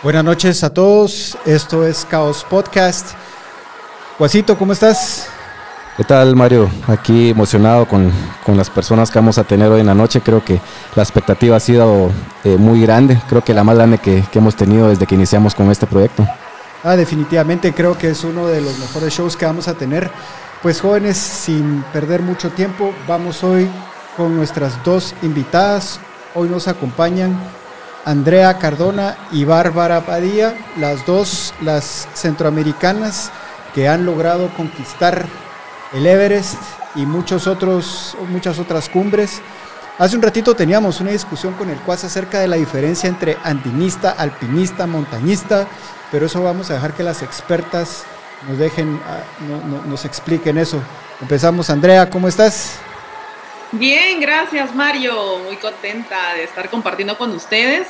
Buenas noches a todos, esto es Caos Podcast. Guasito, ¿cómo estás? ¿Qué tal, Mario? Aquí emocionado con, las personas que vamos a tener hoy en la noche. Creo que la expectativa ha sido eh, muy grande, creo que la más grande que, que hemos tenido desde que iniciamos con este proyecto. Ah, definitivamente creo que es uno de los mejores shows que vamos a tener. Pues jóvenes, sin perder mucho tiempo, vamos hoy con nuestras dos invitadas. Hoy nos acompañan Andrea Cardona y Bárbara Padilla, las dos, las centroamericanas que han logrado conquistar el Everest y muchos otros, muchas otras cumbres. Hace un ratito teníamos una discusión con el Cuas acerca de la diferencia entre andinista, alpinista, montañista, pero eso vamos a dejar que las expertas nos dejen, ah, nos expliquen eso. Empezamos, Andrea, ¿cómo estás? Bien, gracias Mario, muy contenta de estar compartiendo con ustedes.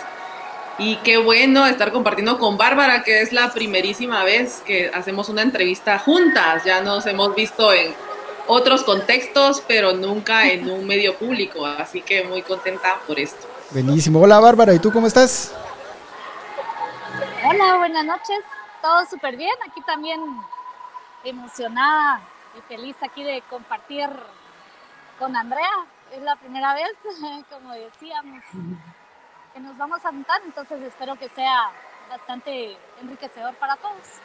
Y qué bueno estar compartiendo con Bárbara, que es la primerísima vez que hacemos una entrevista juntas, ya nos hemos visto en otros contextos, pero nunca en un medio público, así que muy contenta por esto. Buenísimo, hola Bárbara, ¿y tú cómo estás? Hola, buenas noches, todo súper bien, aquí también emocionada y feliz aquí de compartir con Andrea. Es la primera vez, como decíamos, que nos vamos a juntar, entonces espero que sea bastante enriquecedor para todos.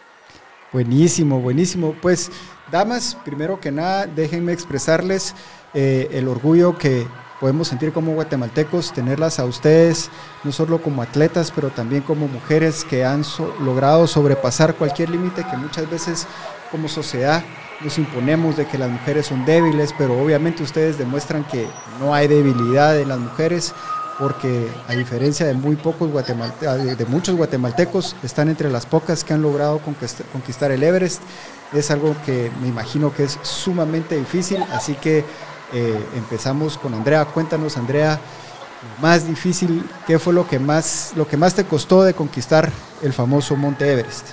Buenísimo, buenísimo. Pues, damas, primero que nada, déjenme expresarles eh, el orgullo que podemos sentir como guatemaltecos, tenerlas a ustedes, no solo como atletas, pero también como mujeres que han logrado sobrepasar cualquier límite que muchas veces como sociedad nos imponemos de que las mujeres son débiles, pero obviamente ustedes demuestran que no hay debilidad en las mujeres, porque a diferencia de muy pocos de muchos guatemaltecos, están entre las pocas que han logrado conquistar el Everest. Es algo que me imagino que es sumamente difícil, así que eh, empezamos con Andrea. Cuéntanos, Andrea, más difícil, ¿qué fue lo que más, lo que más te costó de conquistar el famoso Monte Everest?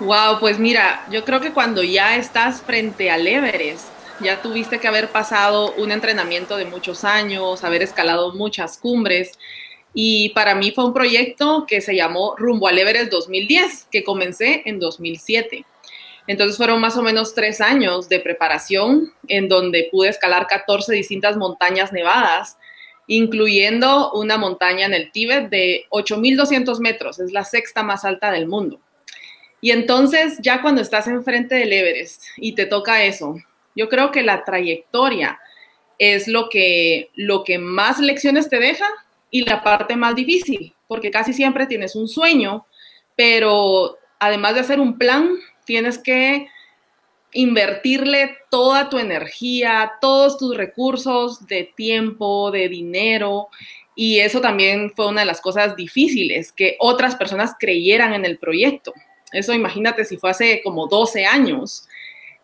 Wow, pues mira, yo creo que cuando ya estás frente al Everest, ya tuviste que haber pasado un entrenamiento de muchos años, haber escalado muchas cumbres. Y para mí fue un proyecto que se llamó Rumbo al Everest 2010, que comencé en 2007. Entonces fueron más o menos tres años de preparación en donde pude escalar 14 distintas montañas nevadas, incluyendo una montaña en el Tíbet de 8.200 metros, es la sexta más alta del mundo. Y entonces ya cuando estás enfrente del Everest y te toca eso, yo creo que la trayectoria es lo que, lo que más lecciones te deja y la parte más difícil, porque casi siempre tienes un sueño, pero además de hacer un plan, tienes que invertirle toda tu energía, todos tus recursos de tiempo, de dinero, y eso también fue una de las cosas difíciles, que otras personas creyeran en el proyecto. Eso imagínate si fue hace como 12 años.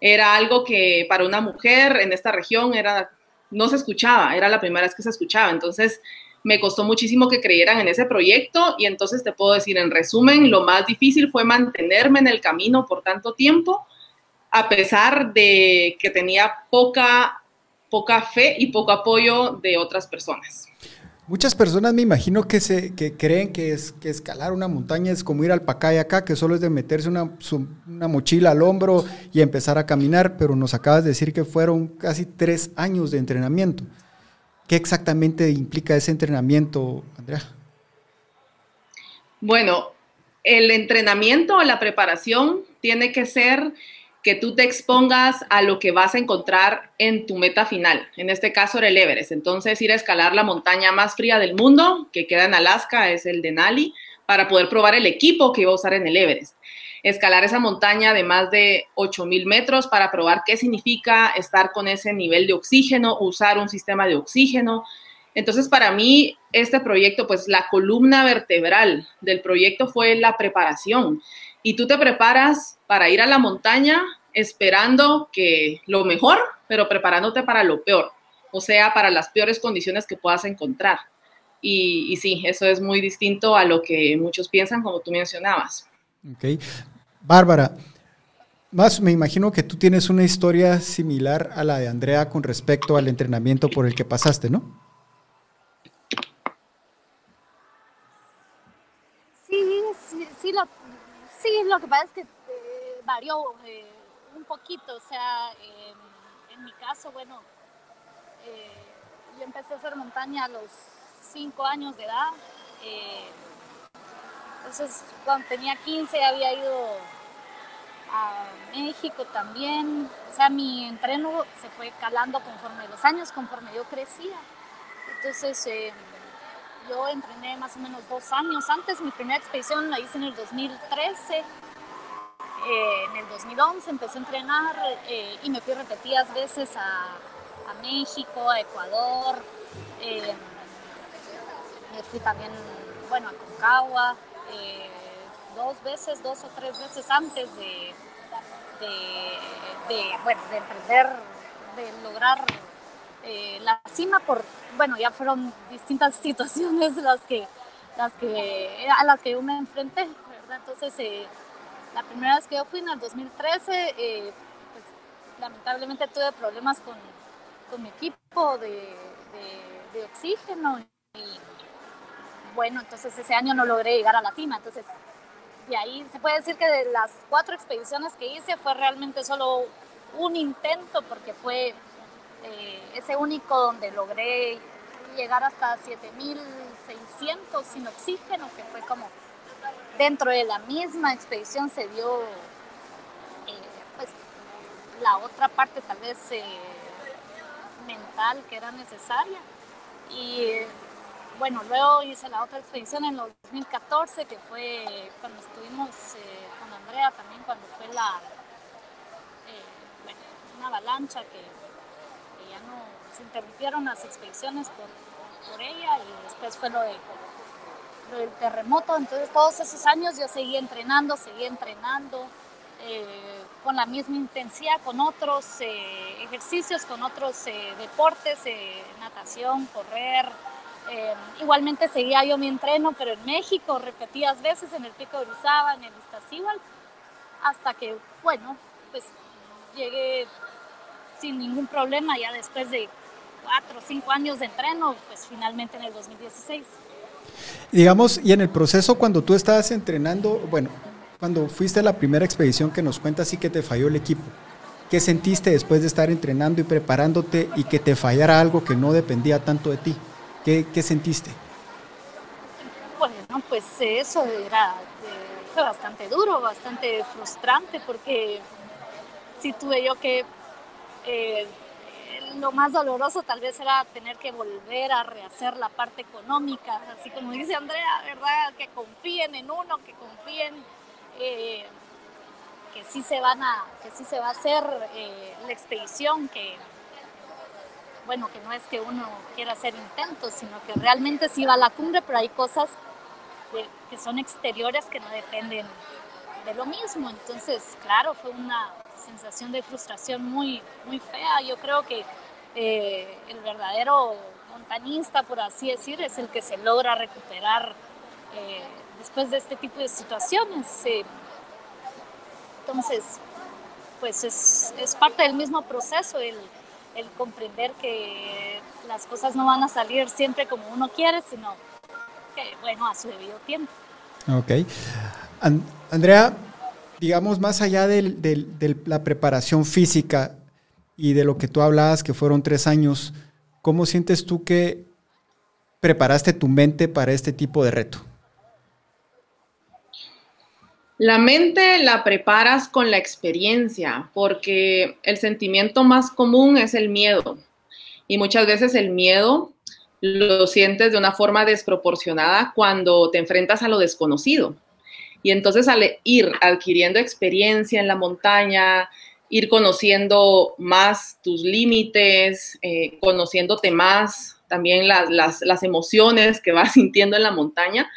Era algo que para una mujer en esta región era, no se escuchaba, era la primera vez que se escuchaba. Entonces me costó muchísimo que creyeran en ese proyecto y entonces te puedo decir en resumen, lo más difícil fue mantenerme en el camino por tanto tiempo, a pesar de que tenía poca, poca fe y poco apoyo de otras personas. Muchas personas me imagino que, se, que creen que, es, que escalar una montaña es como ir al Pacay acá, que solo es de meterse una, una, mochila al hombro y empezar a caminar, pero nos acabas de decir que fueron casi tres años de entrenamiento. ¿Qué exactamente implica ese entrenamiento, Andrea? Bueno, el entrenamiento o la preparación tiene que ser que tú te expongas a lo que vas a encontrar en tu meta final. En este caso era el Everest. Entonces ir a escalar la montaña más fría del mundo, que queda en Alaska, es el Denali, para poder probar el equipo que iba a usar en el Everest. Escalar esa montaña de más de 8.000 metros para probar qué significa estar con ese nivel de oxígeno, usar un sistema de oxígeno. Entonces, para mí, este proyecto, pues la columna vertebral del proyecto fue la preparación y tú te preparas para ir a la montaña esperando que lo mejor, pero preparándote para lo peor, o sea, para las peores condiciones que puedas encontrar. Y, sí, eso es muy distinto a lo que muchos piensan, como tú mencionabas. Ok. Bárbara, más me imagino que tú tienes una historia similar a la de Andrea con respecto al entrenamiento por el que pasaste, ¿no? lo, sí, lo que pasa es que eh, varió eh, un poquito, o sea, en mi caso, bueno, eh, yo empecé a hacer montaña a los 5 años de edad. Entonces, cuando tenía 15 había ido a México también. O sea, mi entreno se fue calando conforme los años, conforme yo crecía. Entonces, em, yo entrené más o menos dos años antes. Mi primera expedición la hice en el 2013. Eh, en el 2011 empecé a entrenar eh, y me fui repetidas veces a, México, a Ecuador. Eh, me fui también, bueno, a Concagua dos veces, dos o tres veces antes de, de, bueno, de emprender, de lograr eh, la cima por, bueno, ya fueron distintas situaciones las que, las que, a las que yo me enfrenté. Entonces, eh, la primera vez que yo fui en el 2013, eh, pues, lamentablemente tuve problemas con, con mi equipo de, de, de, oxígeno y bueno, entonces ese año no logré llegar a la cima, entonces y ahí se puede decir que de las cuatro expediciones que hice fue realmente solo un intento porque fue eh, ese único donde logré llegar hasta 7600 sin oxígeno, que fue como dentro de la misma expedición se dio eh, pues la otra parte tal vez eh, mental que era necesaria. Y bueno, luego hice la otra expedición en 2014, que fue cuando estuvimos eh, con Andrea también, cuando fue la, eh, una avalancha que, ya no se interrumpieron las expediciones por, ella y después fue lo, de, del terremoto. Entonces todos esos años yo seguí entrenando, seguí entrenando. Eh, con la misma intensidad, con otros ejercicios, con otros deportes, natación, correr, eh, igualmente seguía yo mi entreno, pero en México, repetidas veces en el Pico de Orizaba, en el Iztaccíhuatl, hasta que, bueno, pues llegué sin ningún problema ya después de cuatro o cinco años de entreno, pues finalmente en el 2016. Digamos, y en el proceso cuando tú estabas entrenando, bueno, cuando fuiste a la primera expedición que nos cuentas sí que te falló el equipo, ¿qué sentiste después de estar entrenando y preparándote y que te fallara algo que no dependía tanto de ti? ¿Qué, sentiste? Bueno, pues eso era, fue bastante duro, bastante frustrante, porque sí tuve yo que, eh, lo más doloroso tal vez era tener que volver a rehacer la parte económica, así como dice Andrea, ¿verdad? Que confíen en uno, que confíen eh, que sí se van a, que sí se va a hacer eh, la expedición, que bueno, que no es que uno quiera hacer intentos, sino que realmente sí va a la cumbre, pero hay cosas que son exteriores que no dependen de lo mismo. Entonces, claro, fue una sensación de frustración muy, muy fea. Yo creo que eh, el verdadero montañista, por así decir, es el que se logra recuperar eh, después de este tipo de situaciones. Entonces, pues es, es parte del mismo proceso el el comprender que las cosas no van a salir siempre como uno quiere, sino que, bueno, a su debido tiempo. Ok. Andrea, digamos, más allá de la preparación física y de lo que tú hablabas, que fueron tres años, ¿cómo sientes tú que preparaste tu mente para este tipo de reto? La mente la preparas con la experiencia, porque el sentimiento más común es el miedo. Y muchas veces el miedo lo sientes de una forma desproporcionada cuando te enfrentas a lo desconocido. Y entonces al ir adquiriendo experiencia en la montaña, ir conociendo más tus límites, eh, conociéndote más, también las, las emociones que vas sintiendo en la montaña,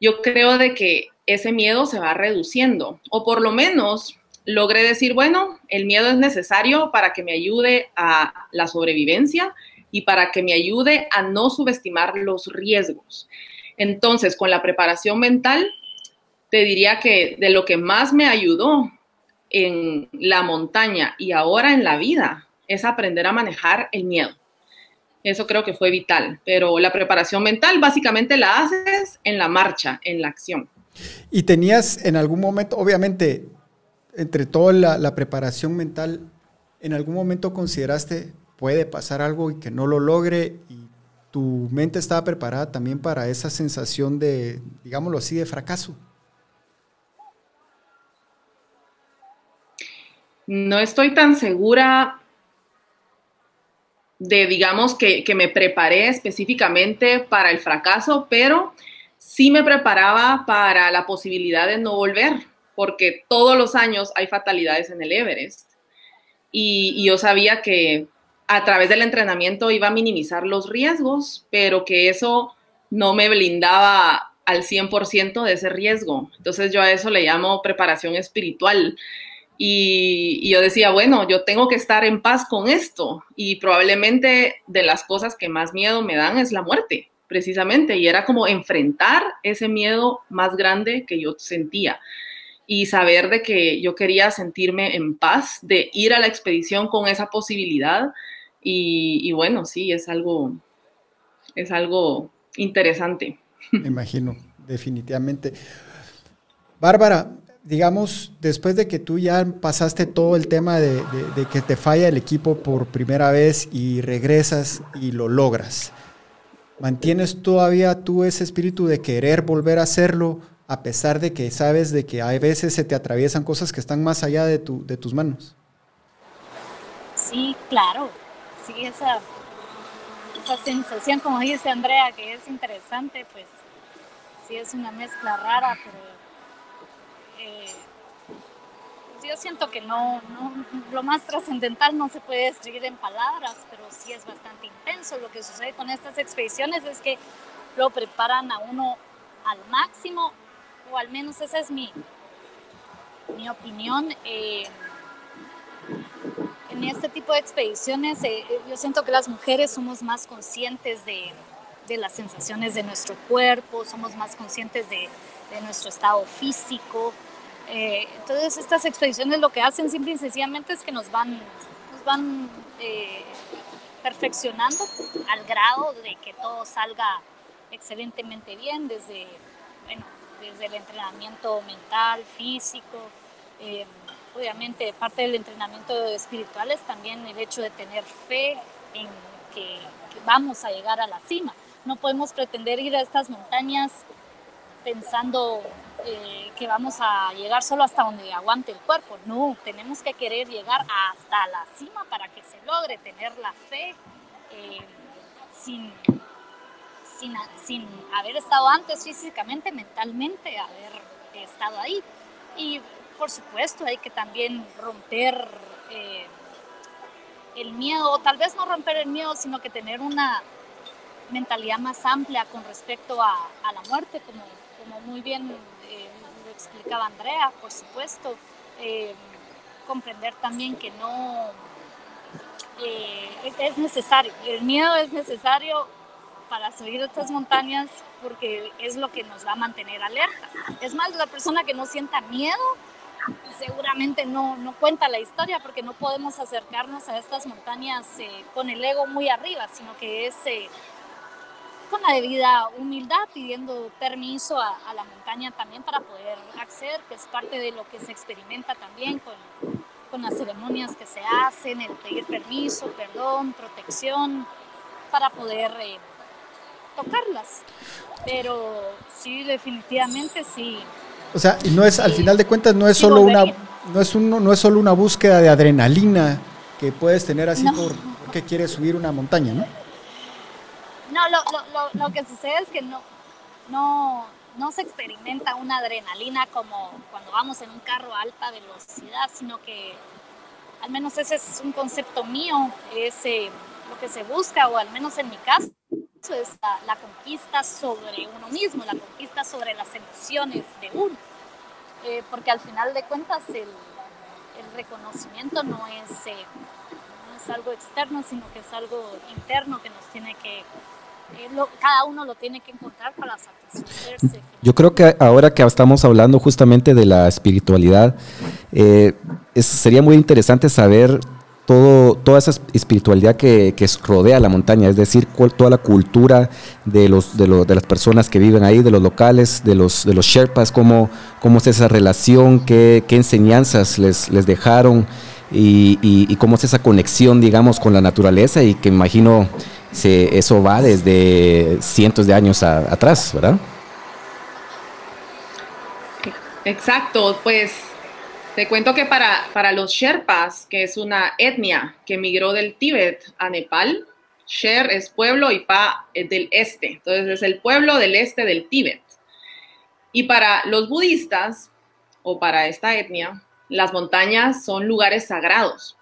yo creo de que ese miedo se va reduciendo o por lo menos logré decir, bueno, el miedo es necesario para que me ayude a la sobrevivencia y para que me ayude a no subestimar los riesgos. Entonces, con la preparación mental, te diría que de lo que más me ayudó en la montaña y ahora en la vida es aprender a manejar el miedo. Eso creo que fue vital, pero la preparación mental básicamente la haces en la marcha, en la acción. Y tenías en algún momento, obviamente, entre toda la, preparación mental, ¿en algún momento consideraste puede pasar algo y que no lo logre y tu mente estaba preparada también para esa sensación de, digámoslo así, de fracaso? No estoy tan segura de, digamos, que, que me preparé específicamente para el fracaso, pero sí me preparaba para la posibilidad de no volver, porque todos los años hay fatalidades en el Everest. Y, yo sabía que a través del entrenamiento iba a minimizar los riesgos, pero que eso no me blindaba al 100% de ese riesgo. Entonces yo a eso le llamo preparación espiritual. Y, y, yo decía, bueno, yo tengo que estar en paz con esto. Y probablemente de las cosas que más miedo me dan es la muerte precisamente, y era como enfrentar ese miedo más grande que yo sentía y saber de que yo quería sentirme en paz, de ir a la expedición con esa posibilidad y, bueno, sí, es algo, es algo interesante. Me imagino, definitivamente. Bárbara, digamos, después de que tú ya pasaste todo el tema de, de, que te falla el equipo por primera vez y regresas y lo logras, ¿Mantienes todavía tú ese espíritu de querer volver a hacerlo a pesar de que sabes de que hay veces se te atraviesan cosas que están más allá de, tu, de tus manos? Sí, claro. Sí, esa, esa sensación, como dice Andrea, que es interesante, pues sí es una mezcla rara, pero eh, yo siento que no, lo más trascendental no se puede describir en palabras, pero sí es bastante intenso. Lo que sucede con estas expediciones es que lo preparan a uno al máximo, o al menos esa es mi, mi opinión. Eh, en este tipo de expediciones eh, yo siento que las mujeres somos más conscientes de, de, las sensaciones de nuestro cuerpo, somos más conscientes de, de nuestro estado físico. Eh, entonces estas expediciones lo que hacen simple y sencillamente es que nos van, nos van eh, perfeccionando al grado de que todo salga excelentemente bien desde, bueno, desde el entrenamiento mental, físico, eh, obviamente parte del entrenamiento espiritual es también el hecho de tener fe en que vamos a llegar a la cima. No podemos pretender ir a estas montañas pensando eh, que vamos a llegar solo hasta donde aguante el cuerpo. No, tenemos que querer llegar hasta la cima para que se logre tener la fe eh, sin, sin, sin, haber estado antes físicamente, mentalmente, haber estado ahí. Y por supuesto hay que también romper eh, el miedo, o tal vez no romper el miedo, sino que tener una mentalidad más amplia con respecto a, a la muerte, como como muy bien explicaba Andrea, por supuesto, eh, comprender también que no eh, es necesario, el miedo es necesario para subir estas montañas porque es lo que nos va a mantener alerta. Es más, la persona que no sienta miedo seguramente no, no cuenta la historia porque no podemos acercarnos a estas montañas con el ego muy arriba, sino que es con la debida humildad, pidiendo permiso a, la montaña también para poder acceder, que es parte de lo que se experimenta también con, con las ceremonias que se hacen, el pedir permiso, perdón, protección, para poder eh, tocarlas. Pero sí, definitivamente sí. O sea, y no es, al final de cuentas, no es solo una, no es uno, no es solo una búsqueda de adrenalina que puedes tener así por, porque quieres subir una montaña, ¿no? No, lo, lo, lo, que sucede es que no, no, no se experimenta una adrenalina como cuando vamos en un carro a alta velocidad, sino que al menos ese es un concepto mío, es eh, lo que se busca, o al menos en mi caso, es la, conquista sobre uno mismo, la conquista sobre las emociones de uno. Eh, porque al final de cuentas el, el reconocimiento no es, eh, no es algo externo, sino que es algo interno que nos tiene que cada uno lo tiene que encontrar para satisfacerse. Yo creo que ahora que estamos hablando justamente de la espiritualidad, eh, sería muy interesante saber todo, toda esa espiritualidad que, que rodea la montaña, es decir, toda la cultura de, los, de, de, las personas que viven ahí, de los locales, de los, de los Sherpas, cómo, cómo es esa relación, qué, qué enseñanzas les, les dejaron y, cómo es esa conexión, digamos, con la naturaleza y que imagino eso va desde cientos de años atrás, ¿verdad? Exacto, pues te cuento que para, para los Sherpas, que es una etnia que migró del Tíbet a Nepal, Sher es pueblo y Pa es del este. Entonces es el pueblo del este del Tíbet. Y para los budistas, o para esta etnia, las montañas son lugares sagrados.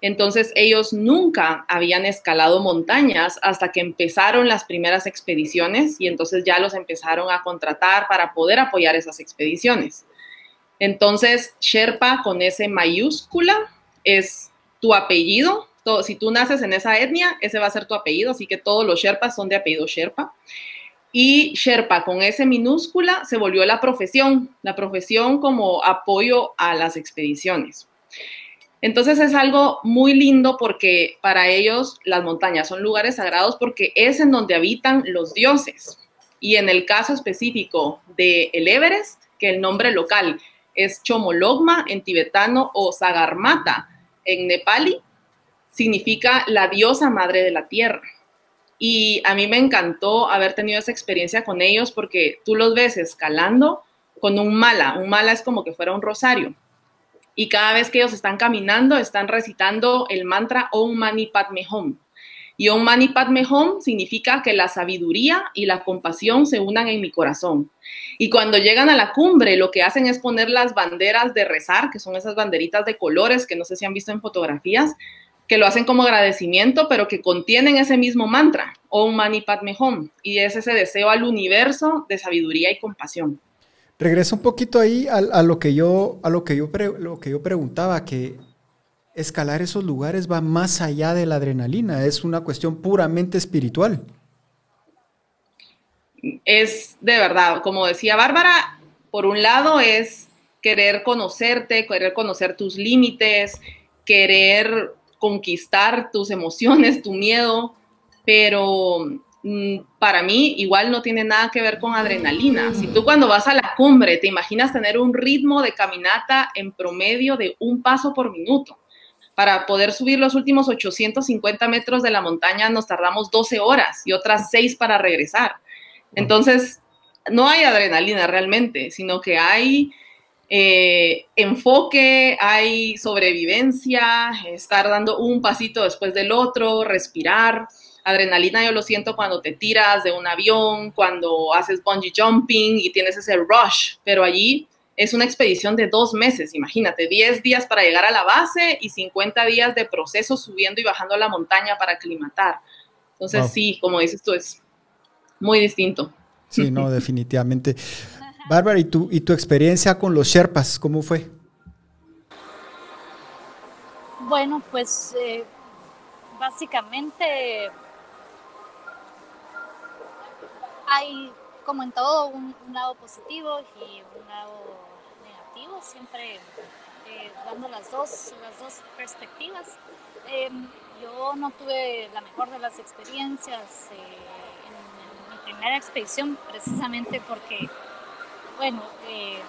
Entonces ellos nunca habían escalado montañas hasta que empezaron las primeras expediciones y entonces ya los empezaron a contratar para poder apoyar esas expediciones. Entonces, Sherpa con ese mayúscula es tu apellido. Si tú naces en esa etnia, ese va a ser tu apellido, así que todos los Sherpas son de apellido Sherpa. Y Sherpa con ese minúscula se volvió la profesión, la profesión como apoyo a las expediciones. Entonces es algo muy lindo porque para ellos las montañas son lugares sagrados porque es en donde habitan los dioses. Y en el caso específico de el Everest, que el nombre local es Chomologma en tibetano o Sagarmata en nepali, significa la diosa madre de la tierra. Y a mí me encantó haber tenido esa experiencia con ellos porque tú los ves escalando con un mala. Un mala es como que fuera un rosario. Y cada vez que ellos están caminando, están recitando el mantra Om Mani Padme Hum. Y Om Mani Padme Hum significa que la sabiduría y la compasión se unan en mi corazón. Y cuando llegan a la cumbre, lo que hacen es poner las banderas de rezar, que son esas banderitas de colores que no sé si han visto en fotografías, que lo hacen como agradecimiento, pero que contienen ese mismo mantra, Om Mani Padme Hum, y es ese deseo al universo de sabiduría y compasión. Regreso un poquito ahí a, lo que yo, a lo que yo, lo que yo preguntaba, que escalar esos lugares va más allá de la adrenalina, es una cuestión puramente espiritual. Es de verdad, como decía Bárbara, por un lado es querer conocerte, querer conocer tus límites, querer conquistar tus emociones, tu miedo, pero mm, para mí igual no tiene nada que ver con adrenalina. Si tú cuando vas a la cumbre te imaginas tener un ritmo de caminata en promedio de un paso por minuto. Para poder subir los últimos 850 metros de la montaña nos tardamos 12 horas y otras 6 para regresar. Entonces, no hay adrenalina realmente, sino que hay eh, enfoque, hay sobrevivencia, estar dando un pasito después del otro, respirar. Adrenalina yo lo siento cuando te tiras de un avión, cuando haces bungee jumping y tienes ese rush, pero allí es una expedición de dos meses, imagínate, 10 días para llegar a la base y 50 días de proceso subiendo y bajando la montaña para aclimatar. Entonces sí, como dices tú, es muy distinto. Sí, no, definitivamente. Bárbara, ¿y tu, ¿y tu experiencia con los Sherpas, cómo fue? Bueno, pues eh, básicamente hay, como en todo, un, lado positivo y un lado negativo, siempre eh, dando las dos, las dos perspectivas. Em, yo no tuve la mejor de las experiencias eh, en, mi primera expedición precisamente porque bueno, eh,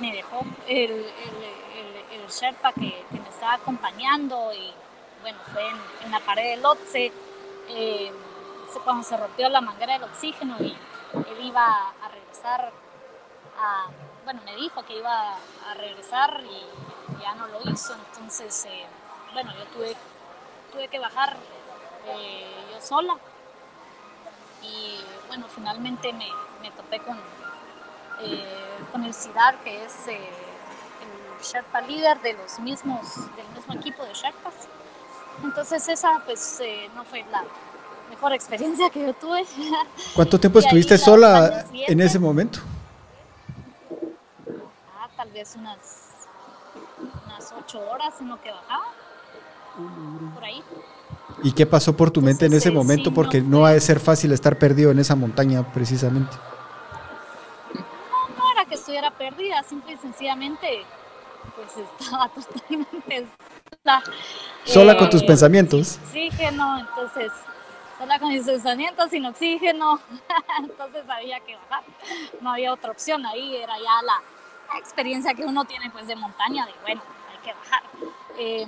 me dejó el, el, Sherpa que, me estaba acompañando y bueno, fue en, la pared del Lotse, eh, cuando se rompió la manguera del oxígeno y él iba a regresar bueno, me dijo que iba a regresar y ya no lo hizo, entonces, eh, bueno, yo tuve, tuve que bajar yo sola. Y bueno, finalmente me, me topé con, eh, con el CIDAR, que es eh, el Sherpa líder de los mismos, del mismo equipo de Sherpas. Entonces esa pues eh, no fue la mejor experiencia que yo tuve. ¿Cuánto tiempo estuviste sola en ese momento? Ah, tal vez unas, unas ocho horas en lo que bajaba. Por ahí. ¿Y qué pasó por tu mente en ese momento? Porque no, no ha de ser fácil estar perdido en esa montaña precisamente estuviera perdida, simple y sencillamente pues estaba totalmente sola. Sola con tus pensamientos. Oxígeno, entonces, sola con mis pensamientos sin oxígeno, entonces había que bajar. No había otra opción, ahí era ya la experiencia que uno tiene pues de montaña, de bueno, hay que bajar. Eh,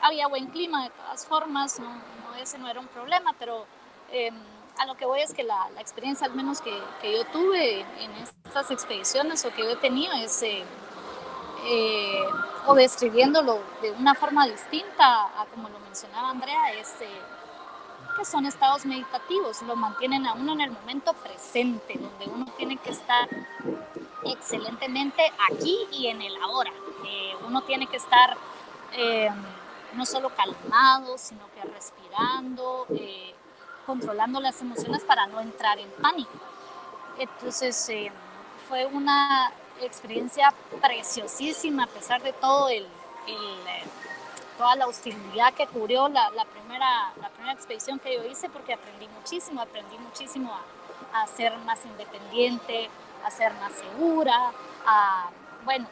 había buen clima de todas formas, no, ese no era un problema, pero eh, a lo que voy es que la, la experiencia al menos que, que, yo tuve en estas expediciones o que he tenido es, eh, eh, o describiéndolo de una forma distinta a como lo mencionaba Andrea, es eh, que son estados meditativos, lo mantienen a uno en el momento presente, donde uno tiene que estar excelentemente aquí y en el ahora. uno tiene que estar no solo calmado, sino que respirando, controlando las emociones para no entrar en pánico. Entonces eh, fue una experiencia preciosísima a pesar de todo el, eh, toda la hostilidad que cubrió la, la, primera, la primera expedición que yo hice porque aprendí muchísimo, aprendí muchísimo a, a ser más independiente, a ser más segura, a, bueno,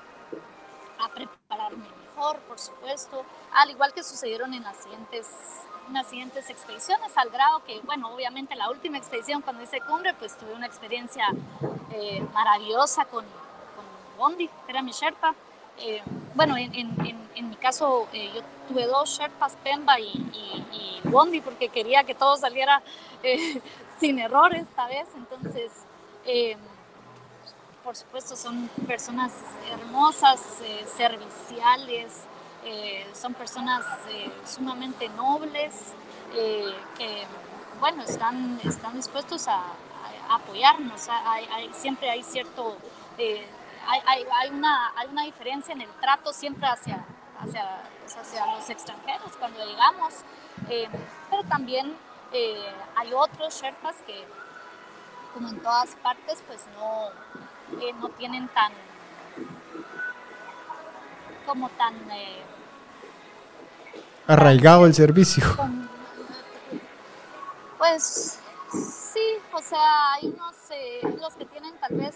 a prepararme mejor, por supuesto, al igual que sucedieron en las siguientes unas siguientes expediciones, al grado que, bueno, obviamente la última expedición cuando hice cumbre, pues tuve una experiencia eh, maravillosa con, con, Bondi, que era mi Sherpa. Eh, bueno, en, en, en, mi caso eh, yo tuve dos Sherpas, Pemba y, y, y, Bondi, porque quería que todo saliera sin errores esta vez. Entonces, por supuesto, son personas hermosas, serviciales, eh, son personas eh, sumamente nobles eh, que, bueno, están, están dispuestos a, apoyarnos. Hay, siempre hay cierto, hay, hay, una, hay una diferencia en el trato siempre hacia, hacia, hacia los extranjeros cuando llegamos, pero también hay otros Sherpas que, como en todas partes, pues no, no tienen tan como tan arraigado el servicio. Pues sí, o sea, hay unos eh, los que tienen tal vez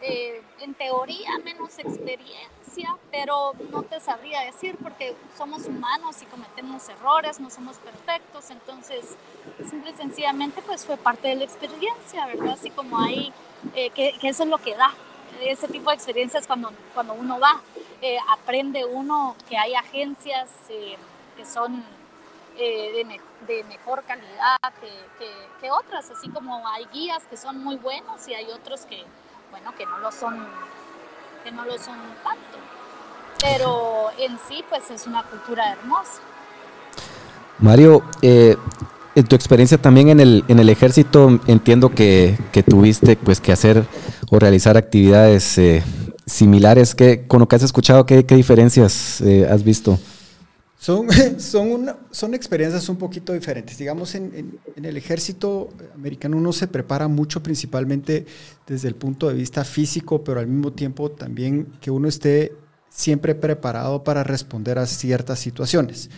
eh, en teoría menos experiencia, pero no te sabría decir porque somos humanos y cometemos errores, no somos perfectos, entonces simple y sencillamente pues fue parte de la experiencia, ¿verdad? Así como hay, que, que, eso es lo que da, ese tipo de experiencias cuando, cuando uno va. Eh, aprende uno que hay agencias eh, que son eh, de, mejor calidad que, otras, así como hay guías que son muy buenos y hay otros que, bueno, que no lo son, que no lo son tanto. Pero en sí, pues es una cultura hermosa. Mario, en tu experiencia también en el, en el ejército, entiendo que, que tuviste pues que hacer o realizar actividades similares. ¿Qué, con lo que has escuchado, qué, qué diferencias eh, has visto? Son, son, son experiencias un poquito diferentes. Digamos, en, en, el ejército americano uno se prepara mucho principalmente desde el punto de vista físico, pero al mismo tiempo también que uno esté siempre preparado para responder a ciertas situaciones.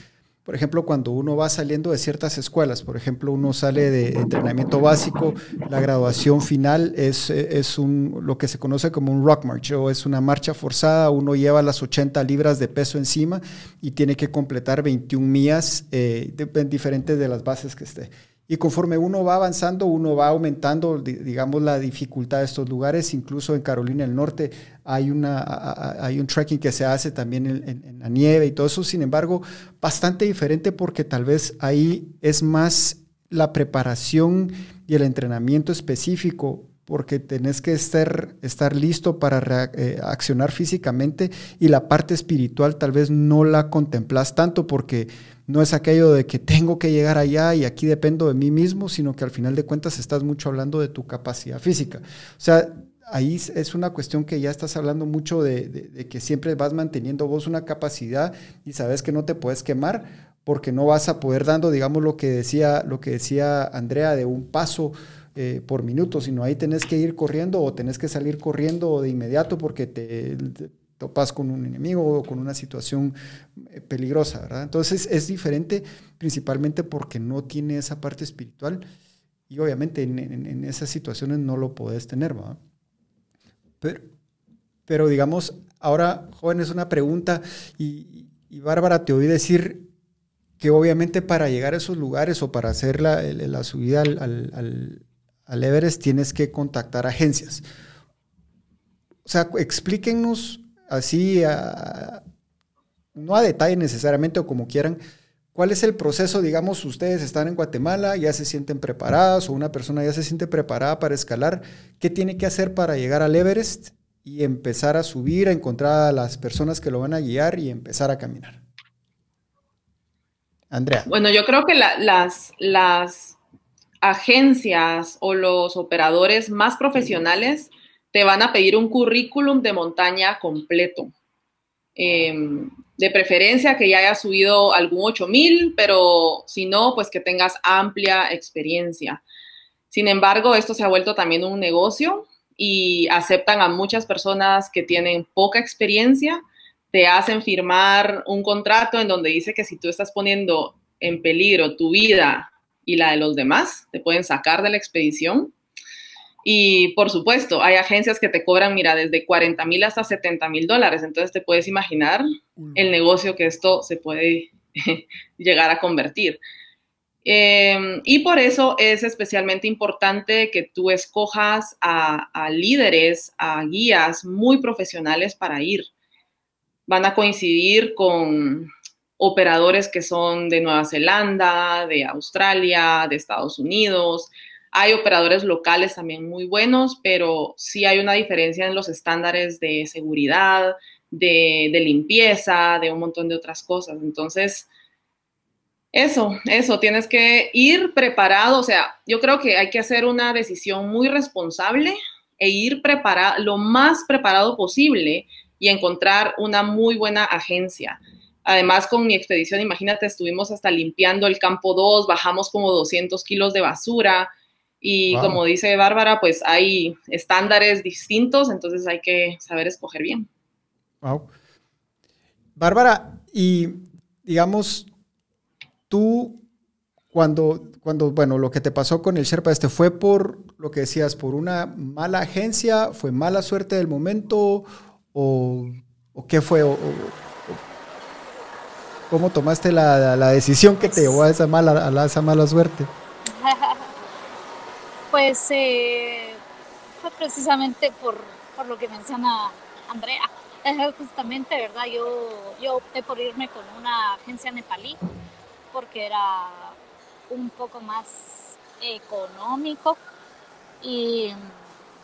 Por ejemplo, cuando uno va saliendo de ciertas escuelas, por ejemplo, uno sale de entrenamiento básico, la graduación final es, es un, lo que se conoce como un rock march o es una marcha forzada, uno lleva las 80 libras de peso encima y tiene que completar 21 millas eh, diferentes de las bases que esté. Y conforme uno va avanzando, uno va aumentando, digamos, la dificultad de estos lugares. Incluso en Carolina del Norte hay, una, hay un trekking que se hace también en, la nieve y todo eso. Sin embargo, bastante diferente porque tal vez ahí es más la preparación y el entrenamiento específico porque tenés que estar, estar listo para eh, accionar físicamente y la parte espiritual tal vez no la contemplas tanto porque no es aquello de que tengo que llegar allá y aquí dependo de mí mismo, sino que al final de cuentas estás mucho hablando de tu capacidad física. O sea, ahí es una cuestión que ya estás hablando mucho de, que siempre vas manteniendo vos una capacidad y sabes que no te puedes quemar porque no vas a poder dando, digamos, lo que decía, lo que decía Andrea, de un paso eh, por minuto, sino ahí tenés que ir corriendo o tenés que salir corriendo de inmediato porque te, topas con un enemigo o con una situación eh, peligrosa, ¿verdad? Entonces es diferente principalmente porque no tiene esa parte espiritual y obviamente en, esas situaciones no lo podés tener, ¿verdad? Pero, pero digamos, ahora, jóvenes, una pregunta y, Bárbara, te oí decir que obviamente para llegar a esos lugares o para hacer la, la subida al, al, al, Everest tienes que contactar agencias. O sea, explíquenos así, no a detalle necesariamente o como quieran, ¿Cuál es el proceso? Digamos, ustedes están en Guatemala, ya se sienten preparadas o una persona ya se siente preparada para escalar. ¿Qué tiene que hacer para llegar al Everest y empezar a subir, a encontrar a las personas que lo van a guiar y empezar a caminar? Andrea. Bueno, yo creo que las, las agencias o los operadores más profesionales te van a pedir un currículum de montaña completo. Em, de preferencia que ya hayas subido algún 8000, pero si no, pues que tengas amplia experiencia. Sin embargo, esto se ha vuelto también un negocio y aceptan a muchas personas que tienen poca experiencia, te hacen firmar un contrato en donde dice que si tú estás poniendo en peligro tu vida y la de los demás, te pueden sacar de la expedición. Y por supuesto, hay agencias que te cobran, mira, desde 40 mil hasta 70 mil dólares. Entonces te puedes imaginar el negocio que esto se puede llegar a convertir. Em, y por eso es especialmente importante que tú escojas a, a, líderes, a guías muy profesionales para ir. Van a coincidir con operadores que son de Nueva Zelanda, de Australia, de Estados Unidos, hay operadores locales también muy buenos, pero sí hay una diferencia en los estándares de seguridad, de, limpieza, de un montón de otras cosas. Entonces, eso, eso, tienes que ir preparado. O sea, yo creo que hay que hacer una decisión muy responsable e ir preparado, lo más preparado posible y encontrar una muy buena agencia. Además, con mi expedición, imagínate, estuvimos hasta limpiando el campo 2, bajamos como 200 kilos de basura, y como dice Bárbara, pues hay estándares distintos, entonces hay que saber escoger bien. Wow. Bárbara, y digamos, tú cuando, cuando, bueno, lo que te pasó con el Sherpa este fue por lo que decías, por una mala agencia, fue mala suerte del momento o, qué fue, cómo tomaste la, decisión que te llevó a esa mala, a esa mala suerte. Pues eh, fue precisamente por, lo que menciona Andrea. Justamente, ¿verdad? Yo, yo opté por irme con una agencia nepalí porque era un poco más económico y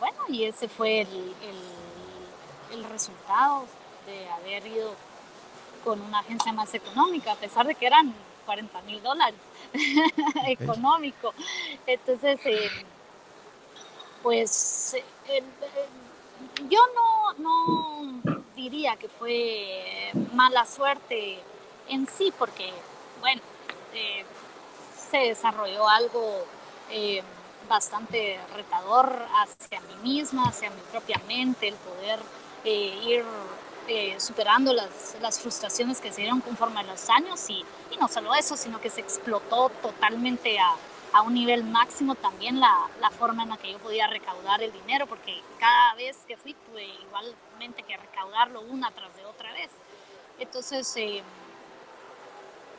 bueno, y ese fue el, el, resultado de haber ido con una agencia más económica, a pesar de que eran 40 mil dólares económico. Entonces, eh, pues eh, eh, yo no, diría que fue mala suerte en sí, porque, bueno, eh, se desarrolló algo bastante retador hacia mí misma, hacia mi propia mente, el poder ir superando las, las, frustraciones que se dieron conforme a los años. Y no solo eso, sino que se explotó totalmente a, a un nivel máximo también la, la, forma en la que yo podía recaudar el dinero, porque cada vez que fui tuve igualmente que recaudarlo una tras de otra vez. Entonces, eh,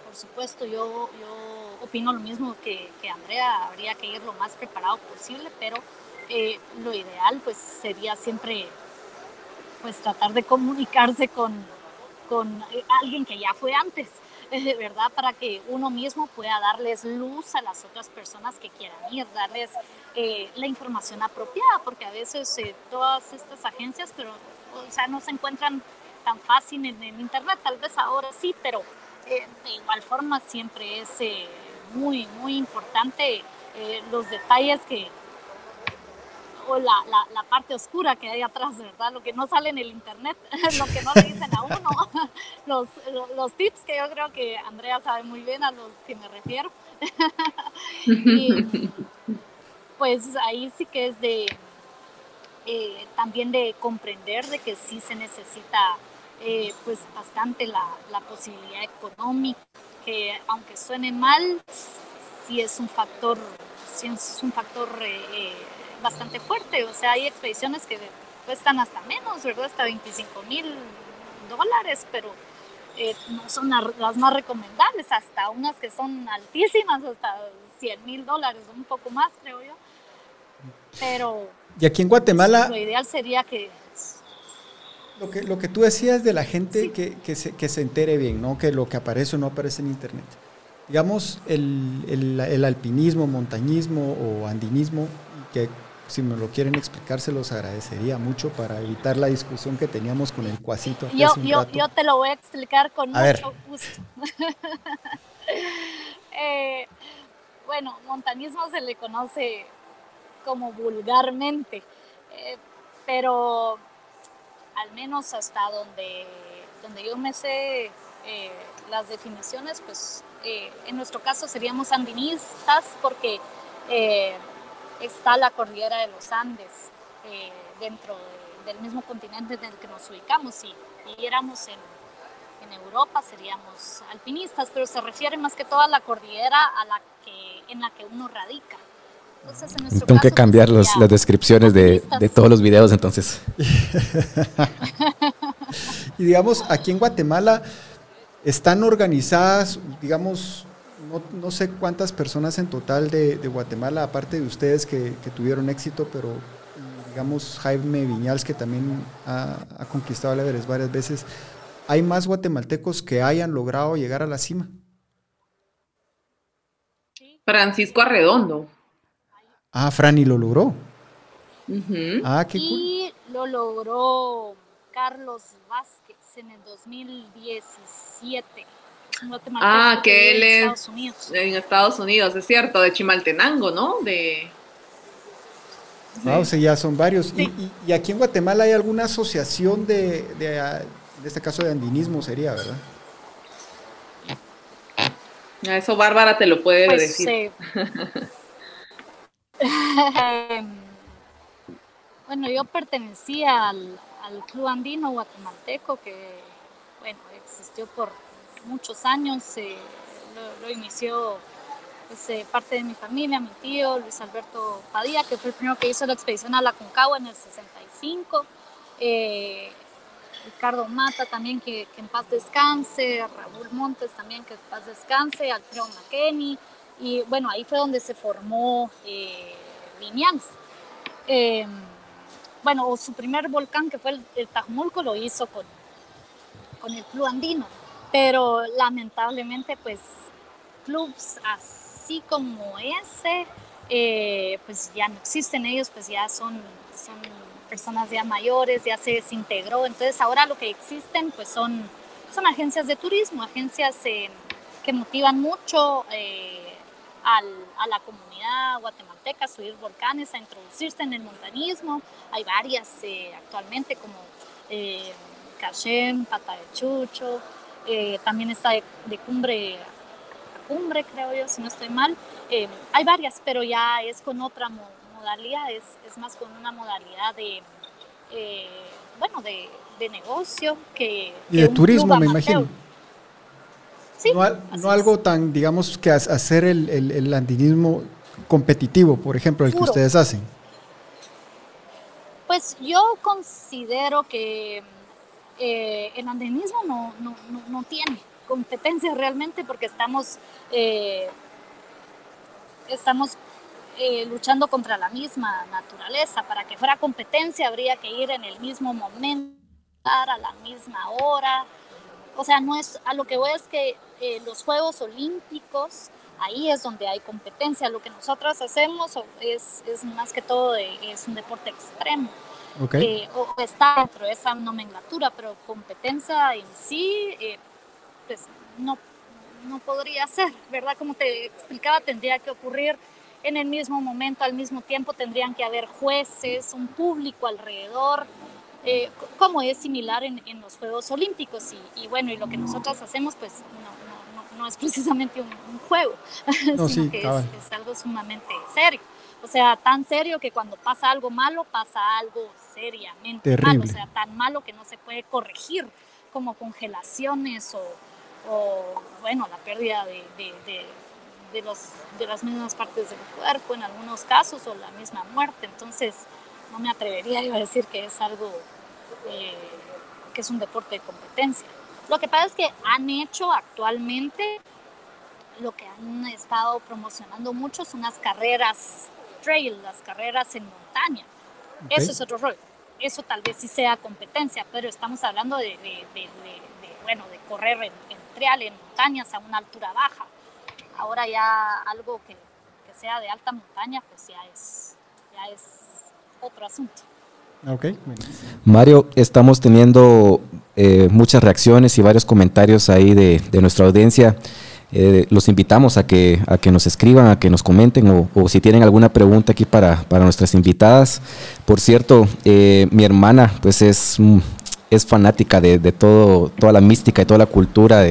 por supuesto, yo, yo opino lo mismo que, que, Andrea, habría que ir lo más preparado posible, pero eh, lo ideal pues sería siempre pues tratar de comunicarse con, con alguien que ya fue antes ¿verdad? Para que uno mismo pueda darles luz a las otras personas que quieran ir, darles eh, la información apropiada, porque a veces eh, todas estas agencias, pero, o sea, no se encuentran tan fácil en el Internet, tal vez ahora sí, pero eh, de igual forma siempre es muy, muy importante los detalles que, o la, la, parte oscura que hay atrás, ¿verdad? Lo que no sale en el internet, lo que no le dicen a uno, los, los, tips que yo creo que Andrea sabe muy bien a los que me refiero. y pues ahí sí que es de eh, también de comprender de que sí se necesita eh, pues bastante la, la, posibilidad económica, que aunque suene mal, sí es un factor, sí es un factor eh, bastante fuerte. O sea, hay expediciones que cuestan hasta menos, ¿verdad? Hasta 25 mil dólares, pero eh, no son las más recomendables, hasta unas que son altísimas, hasta 100 mil dólares, un poco más, creo yo. Pero... Y aquí en Guatemala... Lo ideal sería que... Lo que, lo que tú decías de la gente que, que, se, que se entere bien, ¿no? Que lo que aparece o no aparece en Internet. Digamos, el, el, el alpinismo, montañismo o andinismo, que si me lo quieren explicar, se los agradecería mucho para evitar la discusión que teníamos con el cuasito. Yo, yo, yo, te lo voy a explicar con mucho gusto. Eh, bueno, montañismo se le conoce como vulgarmente, eh, pero al menos hasta donde, donde yo me sé eh, las definiciones, pues en nuestro caso seríamos andinistas porque está la cordillera de los Andes eh, dentro del mismo continente en el que nos ubicamos. Si viviéramos en, en, Europa seríamos alpinistas, pero se refiere más que todo a la cordillera a la que, en la que uno radica. Entonces, en nuestro Tengo que cambiar los, las descripciones de, de, todos los videos entonces. y digamos, aquí en Guatemala están organizadas, digamos, no, no, sé cuántas personas en total de, Guatemala, aparte de ustedes que, tuvieron éxito, pero digamos Jaime Viñals, que también ha, conquistado el Everest varias veces, ¿hay más guatemaltecos que hayan logrado llegar a la cima? Francisco Arredondo. Ah, Franny lo logró. Ah, qué y lo logró Carlos Vázquez en el 2017. Ah, que él es en Estados Unidos, es cierto, de Chimaltenango, ¿no? De... Ah, o sea, ya son varios. Y, aquí en Guatemala hay alguna asociación de, de, ah, en este caso de andinismo sería, ¿verdad? Eso Bárbara te lo puede pues, decir. bueno, yo pertenecía al, al Club Andino Guatemalteco que, bueno, existió por muchos años. Eh, lo, inició pues, eh, parte de mi familia, mi tío Luis Alberto Padilla, que fue el primero que hizo la expedición a la Concagua en el 65. Eh, Ricardo Mata también, que, en paz descanse, Raúl Montes también, que en paz descanse, Alfredo McKenney, y bueno, ahí fue donde se formó eh, bueno, su primer volcán, que fue el, el lo hizo con, con el Club Andino pero lamentablemente pues clubs así como ese eh, pues ya no existen. Ellos pues ya son, son personas ya mayores ya se desintegró. Entonces ahora lo que existen pues son son agencias de turismo agencias eh, que motivan mucho eh, a la comunidad guatemalteca a subir volcanes a introducirse en el montañismo. Hay varias actualmente como eh, Cachem, Pata de Chucho, eh, también está de, cumbre a cumbre, creo yo, si no estoy mal. Eh, hay varias, pero ya es con otra modalidad, es, es, más con una modalidad de, eh, bueno, de, de, negocio que... Y de turismo, me imagino. Sí, no, algo tan, digamos, que hacer el, el, el, andinismo competitivo, por ejemplo, el que ustedes hacen. Pues yo considero que eh, el andenismo no, no, no, tiene competencia realmente porque estamos, eh, estamos eh, luchando contra la misma naturaleza. Para que fuera competencia habría que ir en el mismo momento, a la misma hora. O sea, no es, a lo que voy es que los Juegos Olímpicos, ahí es donde hay competencia. Lo que nosotros hacemos es, es más que todo, es un deporte extremo. Eh, o está dentro de esa nomenclatura, pero competencia en sí, eh, pues no, no podría ser, ¿verdad? Como te explicaba, tendría que ocurrir en el mismo momento, al mismo tiempo, tendrían que haber jueces, un público alrededor, eh, como es similar en, en, los Juegos Olímpicos. Y, y, bueno, y lo que nosotros hacemos, pues no, no, no es precisamente un, juego, sino que es, es algo sumamente serio. O sea, tan serio que cuando pasa algo malo, pasa algo seriamente malo. O sea, tan malo que no se puede corregir, como congelaciones o, bueno, la pérdida de, de, los, de las mismas partes del cuerpo en algunos casos o la misma muerte. Entonces, no me atrevería a decir que es algo, eh, que es un deporte de competencia. Lo que pasa es que han hecho actualmente lo que han estado promocionando mucho son las carreras trail, las carreras en montaña. Eso es otro rollo. Eso tal vez sí sea competencia, pero estamos hablando de, bueno, de correr en, en, trial, en montañas a una altura baja. Ahora ya algo que, que sea de alta montaña, pues ya es, ya es otro asunto. Ok. Mario, estamos teniendo eh, muchas reacciones y varios comentarios ahí de, de nuestra audiencia. Eh, los invitamos a que, a que nos escriban, a que nos comenten o, si tienen alguna pregunta aquí para, para nuestras invitadas. Por cierto, eh, mi hermana pues es, mm, es fanática de, todo, toda la mística y toda la cultura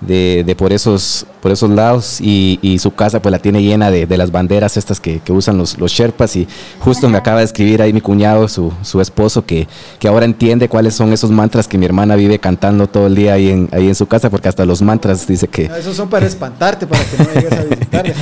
de, de, por, esos, por esos lados y, y, su casa pues la tiene llena de, de las banderas estas que, que, usan los, los Sherpas y justo me acaba de escribir ahí mi cuñado, su, su esposo, que, que, ahora entiende cuáles son esos mantras que mi hermana vive cantando todo el día ahí en, ahí en su casa porque hasta los mantras dice que... No, esos son para espantarte, para que no llegues a visitar.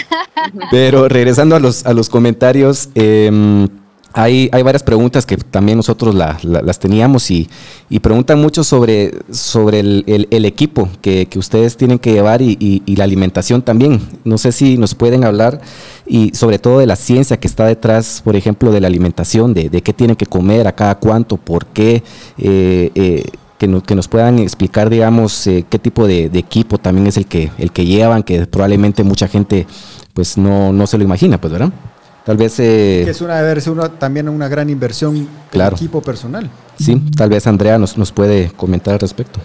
Pero regresando a los, a los comentarios... Eh, hay, hay, varias preguntas que también nosotros la, la, las teníamos y, y, preguntan mucho sobre, sobre el, el, el equipo que, que, ustedes tienen que llevar y, la alimentación también. No sé si nos pueden hablar y sobre todo de la ciencia que está detrás, por ejemplo, de la alimentación, de, de qué tienen que comer, a cada cuánto, por qué. Eh, eh, que, no, que, nos puedan explicar, digamos, eh, qué tipo de, de, equipo también es el que, el que llevan, que probablemente mucha gente pues no, no se lo imagina, pues, ¿verdad? Tal vez... Eh, que es una, debe ser una, también una gran inversión claro. equipo personal. Sí, tal vez Andrea nos, nos puede comentar al respecto.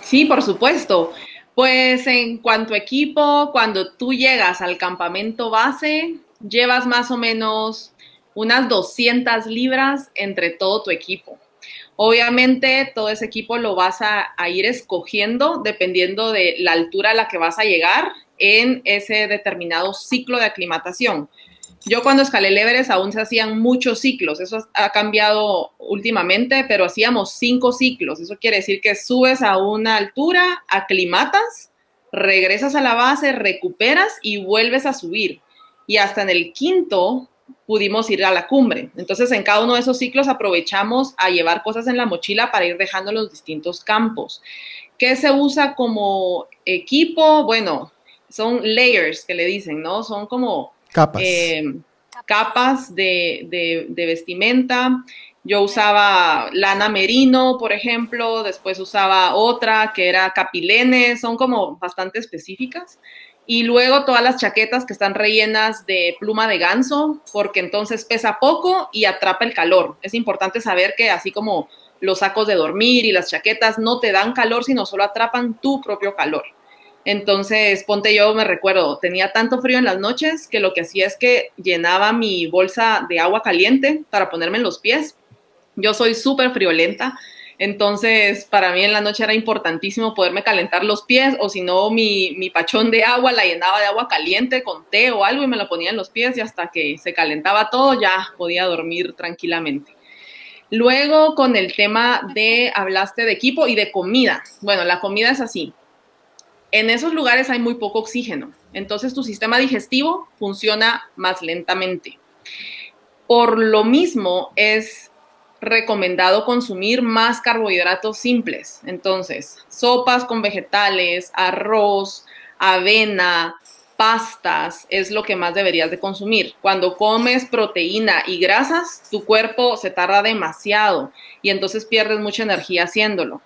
Sí, por supuesto. Pues en cuanto a equipo, cuando tú llegas al campamento base, llevas más o menos unas 200 libras entre todo tu equipo. Obviamente todo ese equipo lo vas a, ir escogiendo dependiendo de la altura a la que vas a llegar en ese determinado ciclo de aclimatación. Yo cuando escalé el aún se hacían muchos ciclos, eso ha cambiado últimamente, pero hacíamos cinco ciclos. Eso quiere decir que subes a una altura, aclimatas, regresas a la base, recuperas y vuelves a subir. Y hasta en el quinto pudimos ir a la cumbre. Entonces, en cada uno de esos ciclos aprovechamos a llevar cosas en la mochila para ir dejando los distintos campos. ¿Qué se usa como equipo? Bueno, son layers que le dicen, ¿no? Son como capas, eh, capas de, de, de, vestimenta. Yo usaba lana merino, por ejemplo, después usaba otra que era capilene, son como bastante específicas. Y luego todas las chaquetas que están rellenas de pluma de ganso, porque entonces pesa poco y atrapa el calor. Es importante saber que así como los sacos de dormir y las chaquetas no te dan calor, sino solo atrapan tu propio calor. Entonces, ponte yo, me recuerdo, tenía tanto frío en las noches que lo que hacía es que llenaba mi bolsa de agua caliente para ponerme en los pies. Yo soy súper friolenta, entonces para mí en la noche era importantísimo poderme calentar los pies o si no, mi, pachón de agua la llenaba de agua caliente con té o algo y me la ponía en los pies y hasta que se calentaba todo ya podía dormir tranquilamente. Luego con el tema de, hablaste de equipo y de comida. Bueno, la comida es así en esos lugares hay muy poco oxígeno, entonces tu sistema digestivo funciona más lentamente. Por lo mismo es recomendado consumir más carbohidratos simples, entonces sopas con vegetales, arroz, avena, pastas es lo que más deberías de consumir. Cuando comes proteína y grasas, tu cuerpo se tarda demasiado y entonces pierdes mucha energía haciéndolo.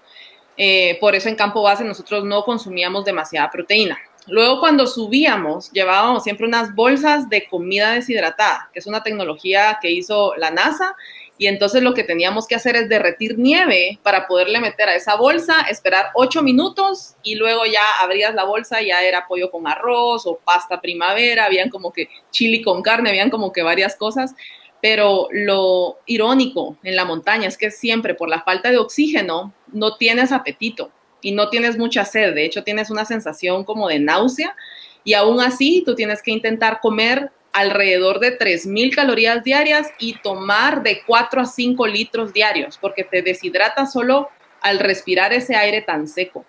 Eh, por eso en campo base nosotros no consumíamos demasiada proteína. Luego cuando subíamos, llevábamos siempre unas bolsas de comida deshidratada, que es una tecnología que hizo la NASA. Y entonces lo que teníamos que hacer es derretir nieve para poderle meter a esa bolsa, esperar ocho minutos y luego ya abrías la bolsa ya era pollo con arroz o pasta primavera, habían como que chili con carne, habían como que varias cosas. Pero lo irónico en la montaña es que siempre por la falta de oxígeno no tienes apetito y no tienes mucha sed, de hecho tienes una sensación como de náusea y aún así tú tienes que intentar comer alrededor de 3.000 calorías diarias y tomar de 4 a 5 litros diarios porque te deshidrata solo al respirar ese aire tan seco.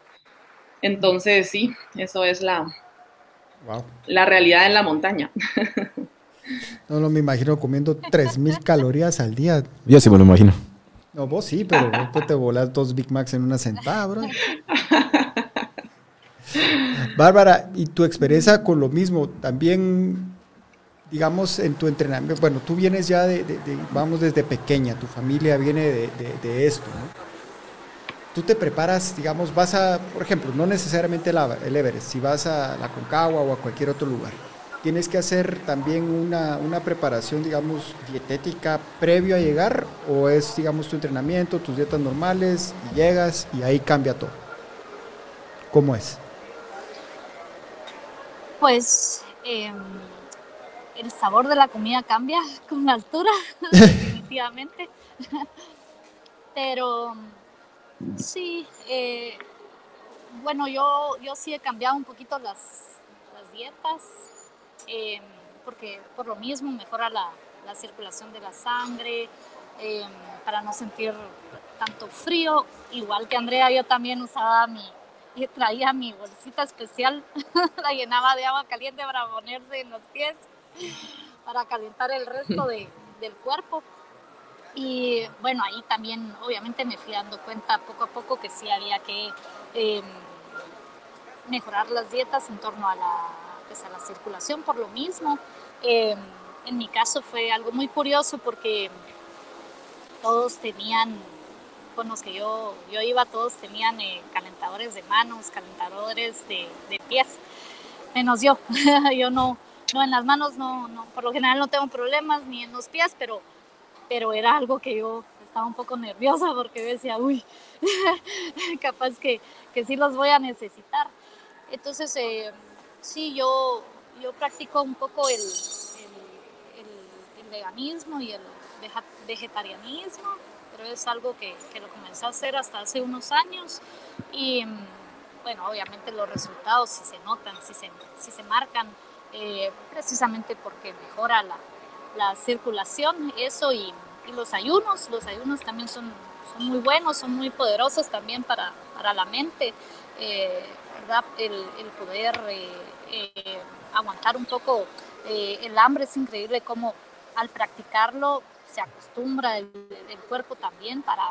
Entonces sí, eso es la, wow. la realidad en la montaña. No, no me imagino comiendo 3.000 calorías al día. Yo sí me lo imagino. No, vos sí, pero vos te volas dos Big Macs en una sentada, bro. Bárbara, ¿y tu experiencia con lo mismo? También, digamos, en tu entrenamiento, bueno, tú vienes ya de, vamos, desde pequeña, tu familia viene de, esto, ¿no? Tú te preparas, digamos, vas a, por ejemplo, no necesariamente el Everest, si vas a la Concagua o a cualquier otro lugar, tienes que hacer también una, una, preparación, digamos, dietética previo a llegar o es, digamos, tu entrenamiento, tus dietas normales, y llegas y ahí cambia todo. ¿Cómo es? Pues em, el sabor de la comida cambia con la altura, definitivamente. Pero sí, eh, bueno, yo, yo sí he cambiado un poquito las, dietas, em, porque por lo mismo mejora la, circulación de la sangre, em, para no sentir tanto frío. Igual que Andrea, yo también usaba mi y traía mi bolsita especial, la llenaba de agua caliente para ponerse en los pies, para calentar el resto de, del cuerpo. Y bueno, ahí también obviamente me fui dando cuenta poco a poco que sí había que em, mejorar las dietas en torno a la, pues a la circulación por lo mismo. Em, en mi caso fue algo muy curioso porque todos tenían con los que yo, yo iba, todos tenían eh, calentadores de manos, calentadores de, de, pies, menos yo. yo no, no, en las manos no, no, por lo general no tengo problemas, ni en los pies, pero, pero era algo que yo estaba un poco nerviosa porque decía, uy, capaz que, que sí los voy a necesitar. Entonces, eh, sí, yo, yo practico un poco el, el, el veganismo y el vegetarianismo pero es algo que, que, lo comencé a hacer hasta hace unos años y bueno, obviamente los resultados si se notan, si se, si se marcan, eh, precisamente porque mejora la, la circulación, eso y, y, los ayunos, los ayunos también son, son, muy buenos, son muy poderosos también para, para la mente, eh, ¿verdad? El, el poder eh, aguantar un poco el hambre es increíble como al practicarlo se acostumbra el, cuerpo también para,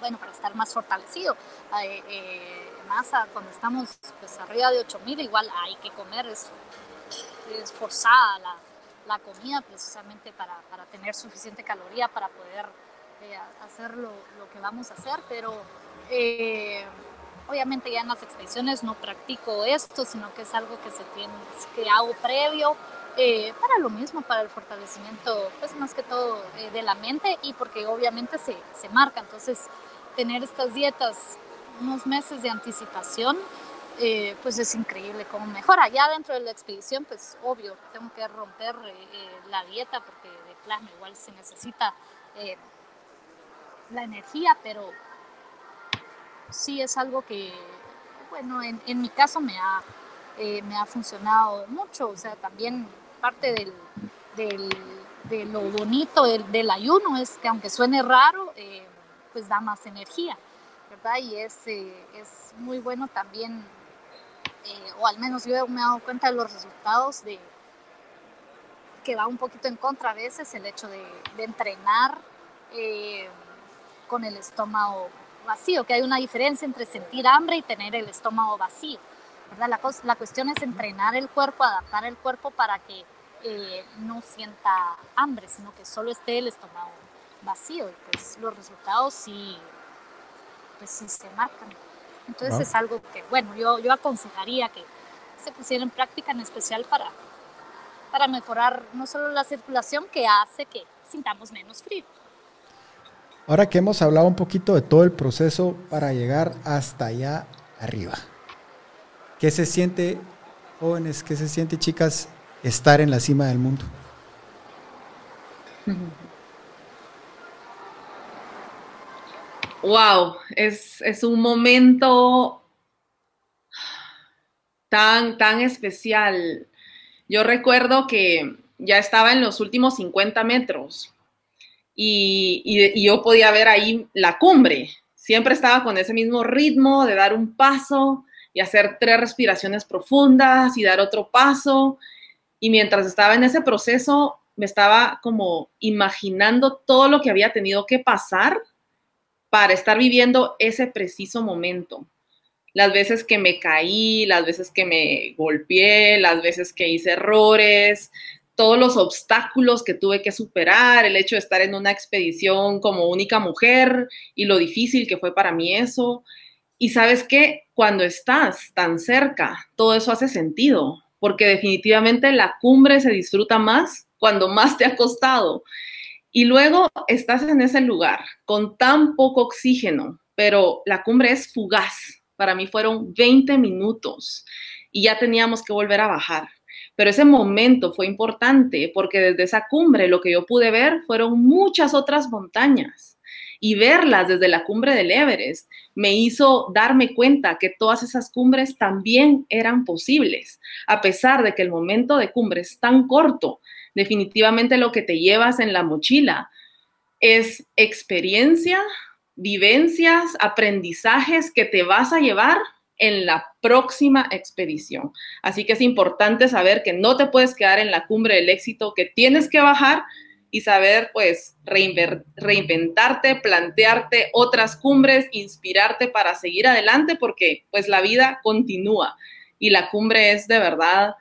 bueno, para estar más fortalecido. Eh, eh, más cuando estamos pues, arriba de 8000, igual hay que comer, es, es forzada la, la, comida precisamente para, para, tener suficiente caloría para poder eh, hacer lo, lo, que vamos a hacer, pero obviamente ya en las expediciones no practico esto, sino que es algo que, se tiene, que hago previo eh, para lo mismo, para el fortalecimiento, pues más que todo eh, de la mente y porque obviamente se, se, marca. Entonces, tener estas dietas unos meses de anticipación, eh, pues es increíble cómo mejora. Ya dentro de la expedición, pues obvio, tengo que romper la dieta porque de plano igual se necesita la energía, pero sí es algo que, bueno, en, mi caso me ha, me ha funcionado mucho. O sea, también parte del, del, de lo bonito del, del, ayuno es que aunque suene raro, eh, pues da más energía, ¿verdad? Y es, eh, es muy bueno también, eh, o al menos yo me he dado cuenta de los resultados de que va un poquito en contra a veces el hecho de, entrenar con el estómago vacío, que hay una diferencia entre sentir hambre y tener el estómago vacío. ¿verdad? La, la cuestión es entrenar el cuerpo, adaptar el cuerpo para que eh, no sienta hambre, sino que solo esté el estómago vacío. Y pues los resultados sí, pues sí se marcan. Entonces es algo que, bueno, yo, yo aconsejaría que se pusiera en práctica, en especial para, para mejorar no solo la circulación, que hace que sintamos menos frío. Ahora que hemos hablado un poquito de todo el proceso para llegar hasta allá arriba, ¿qué se siente, jóvenes, qué se siente, chicas, estar en la cima del mundo. Wow, es, es un momento tan, tan especial. Yo recuerdo que ya estaba en los últimos 50 metros y, y, yo podía ver ahí la cumbre. Siempre estaba con ese mismo ritmo de dar un paso y hacer tres respiraciones profundas y dar otro paso y mientras estaba en ese proceso, me estaba como imaginando todo lo que había tenido que pasar para estar viviendo ese preciso momento. Las veces que me caí, las veces que me golpeé, las veces que hice errores, todos los obstáculos que tuve que superar, el hecho de estar en una expedición como única mujer y lo difícil que fue para mí eso. Y sabes que cuando estás tan cerca, todo eso hace sentido, porque definitivamente la cumbre se disfruta más cuando más te ha costado. Y luego estás en ese lugar con tan poco oxígeno, pero la cumbre es fugaz. Para mí fueron 20 minutos y ya teníamos que volver a bajar. Pero ese momento fue importante porque desde esa cumbre lo que yo pude ver fueron muchas otras montañas y verlas desde la cumbre del Everest me hizo darme cuenta que todas esas cumbres también eran posibles, a pesar de que el momento de cumbre es tan corto, definitivamente lo que te llevas en la mochila es experiencia, vivencias, aprendizajes que te vas a llevar en la próxima expedición. Así que es importante saber que no te puedes quedar en la cumbre del éxito, que tienes que bajar y saber pues reinventarte, plantearte otras cumbres, inspirarte para seguir adelante porque pues la vida continúa y la cumbre es de verdad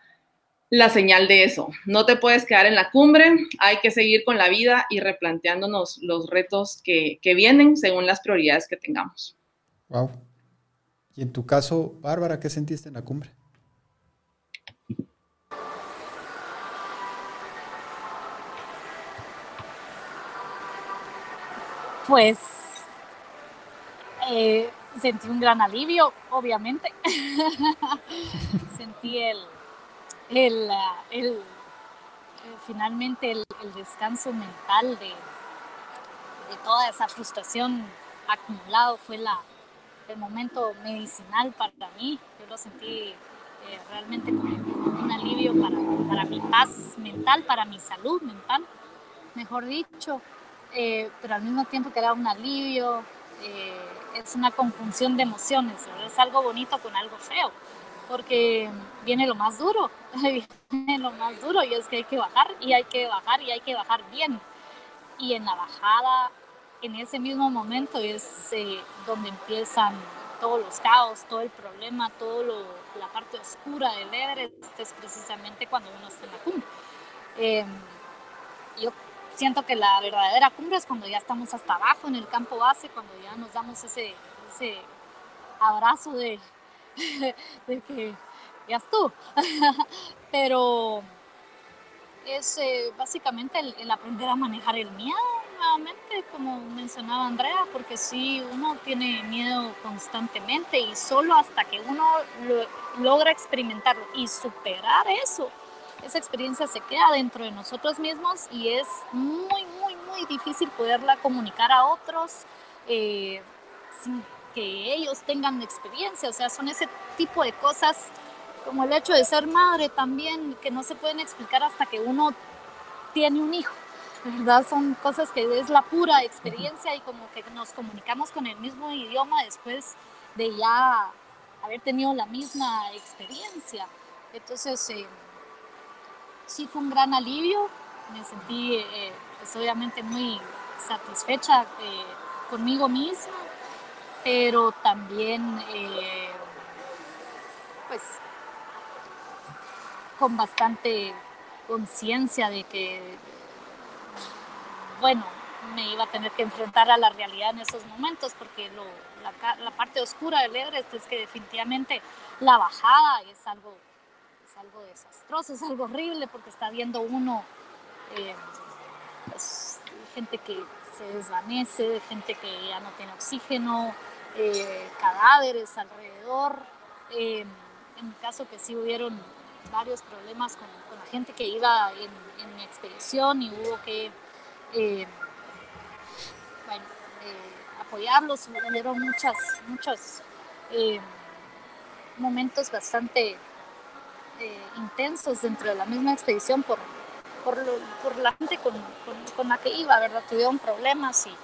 la señal de eso. No te puedes quedar en la cumbre, hay que seguir con la vida y replanteándonos los retos que, vienen según las prioridades que tengamos. Wow. Y en tu caso, Bárbara, ¿qué sentiste en la cumbre? Pues eh, sentí un gran alivio, obviamente. sentí el, el, el, finalmente el, descanso mental de, toda esa frustración acumulado fue el momento medicinal para mí. Yo lo sentí eh, realmente como un alivio para, para, mi paz mental, para mi salud mental, mejor dicho, eh, pero al mismo tiempo que era un alivio, eh, es una conjunción de emociones, es algo bonito con algo feo porque viene lo más duro, viene lo más duro y es que hay que bajar y hay que bajar y hay que bajar bien. Y en la bajada, en ese mismo momento es eh, donde empiezan todos los caos, todo el problema, toda la parte oscura del Everest, es precisamente cuando uno está en la cumbre. Em, yo siento que la verdadera cumbre es cuando ya estamos hasta abajo en el campo base, cuando ya nos damos ese, ese abrazo de, de que ya estuvo. Pero es eh, básicamente el, aprender a manejar el miedo nuevamente, como mencionaba Andrea, porque si uno tiene miedo constantemente y solo hasta que uno logra experimentarlo y superar eso, esa experiencia se queda dentro de nosotros mismos y es muy, muy, muy difícil poderla comunicar a otros eh, sin que ellos tengan experiencia, o sea, son ese tipo de cosas como el hecho de ser madre también, que no se pueden explicar hasta que uno tiene un hijo, ¿verdad? Son cosas que es la pura experiencia y como que nos comunicamos con el mismo idioma después de ya haber tenido la misma experiencia. Entonces, eh, sí fue un gran alivio, me sentí eh, pues, obviamente muy satisfecha eh, conmigo misma pero también eh, pues con bastante conciencia de que bueno me iba a tener que enfrentar a la realidad en esos momentos porque la, parte oscura del Everest es que definitivamente la bajada es algo es algo desastroso es algo horrible porque está viendo uno eh, pues, gente que se desvanece gente que ya no tiene oxígeno eh, cadáveres alrededor. Eh, en mi caso que sí hubieron varios problemas con, la gente que iba en, mi expedición y hubo que eh, apoyarlos. Hubieron muchas, muchos momentos bastante intensos dentro de la misma expedición por, por, la gente con, con, la que iba, ¿verdad? Tuvieron problemas y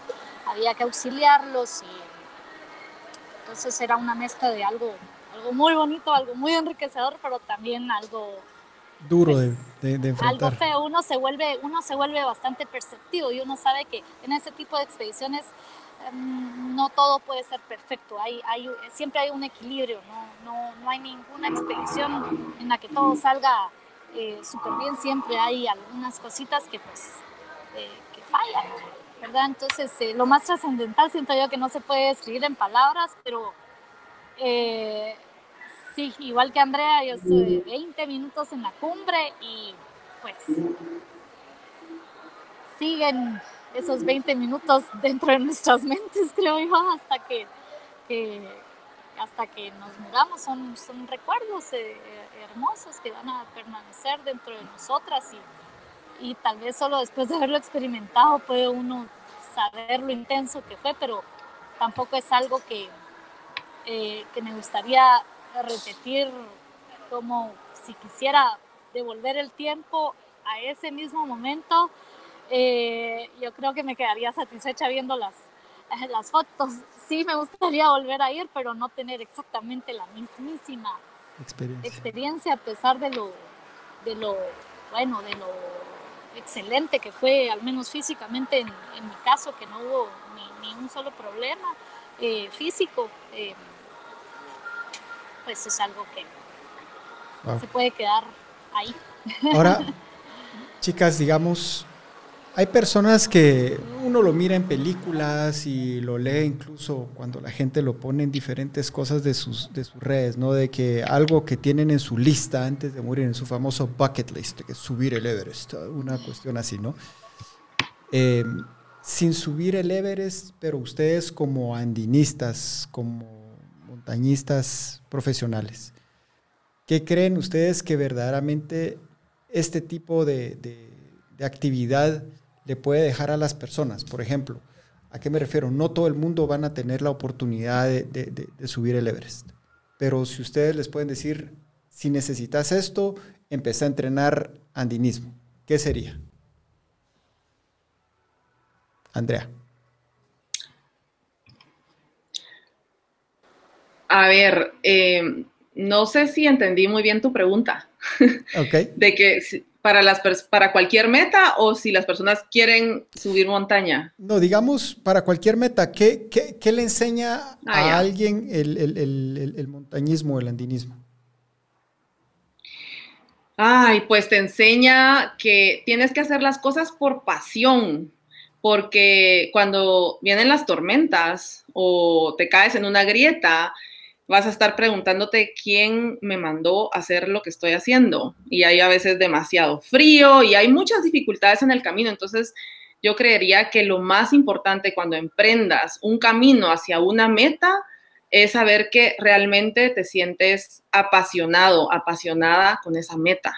había que auxiliarlos y entonces era una mezcla de algo, algo muy bonito, algo muy enriquecedor, pero también algo duro de, de, enfrentar. Algo feo, uno se vuelve, uno se vuelve bastante perceptivo y uno sabe que en ese tipo de expediciones em, no todo puede ser perfecto, hay, hay, siempre hay un equilibrio, no, no, no hay ninguna expedición en la que todo salga eh, súper bien, siempre hay algunas cositas que pues eh, que fallan, ¿verdad? Entonces eh, lo más trascendental siento yo que no se puede escribir en palabras, pero sí, igual que Andrea, yo estuve 20 minutos en la cumbre y pues siguen esos 20 minutos dentro de nuestras mentes, creo yo, hasta que, hasta que nos mudamos. Son, son recuerdos eh, hermosos que van a permanecer dentro de nosotras y, y tal vez solo después de haberlo experimentado puede uno saber lo intenso que fue, pero tampoco es algo que, eh, que me gustaría repetir como si quisiera devolver el tiempo a ese mismo momento eh, yo creo que me quedaría satisfecha viendo las, las fotos. Sí me gustaría volver a ir, pero no tener exactamente la mismísima experiencia, a pesar de lo, de lo, bueno, de lo excelente que fue, al menos físicamente en, mi caso, que no hubo ni, un solo problema eh, físico. Eh, pues es algo que se puede quedar ahí. Ahora, chicas, digamos, hay personas que uno lo mira en películas y lo lee incluso cuando la gente lo pone en diferentes cosas de sus, de sus redes, ¿no? De que algo que tienen en su lista antes de morir, en su famoso bucket list, que es subir el Everest, una cuestión así, ¿no? Eh, sin subir el Everest, pero ustedes como andinistas, como montañistas profesionales, ¿qué creen ustedes que verdaderamente este tipo de, de actividad le puede dejar a las personas. Por ejemplo, ¿a qué me refiero? No todo el mundo van a tener la oportunidad de, subir el Everest. Pero si ustedes les pueden decir, si necesitas esto, empieza a entrenar andinismo. ¿Qué sería? Andrea. A ver, eh, no sé si entendí muy bien tu pregunta. Ok. de que para, las para cualquier meta o si las personas quieren subir montaña? No, digamos para cualquier meta. ¿Qué, qué, le enseña ah, a alguien el, el, el, montañismo, el andinismo? Ay, pues te enseña que tienes que hacer las cosas por pasión, porque cuando vienen las tormentas o te caes en una grieta, vas a estar preguntándote quién me mandó a hacer lo que estoy haciendo. Y hay a veces demasiado frío y hay muchas dificultades en el camino. Entonces, yo creería que lo más importante cuando emprendas un camino hacia una meta es saber que realmente te sientes apasionado, apasionada con esa meta.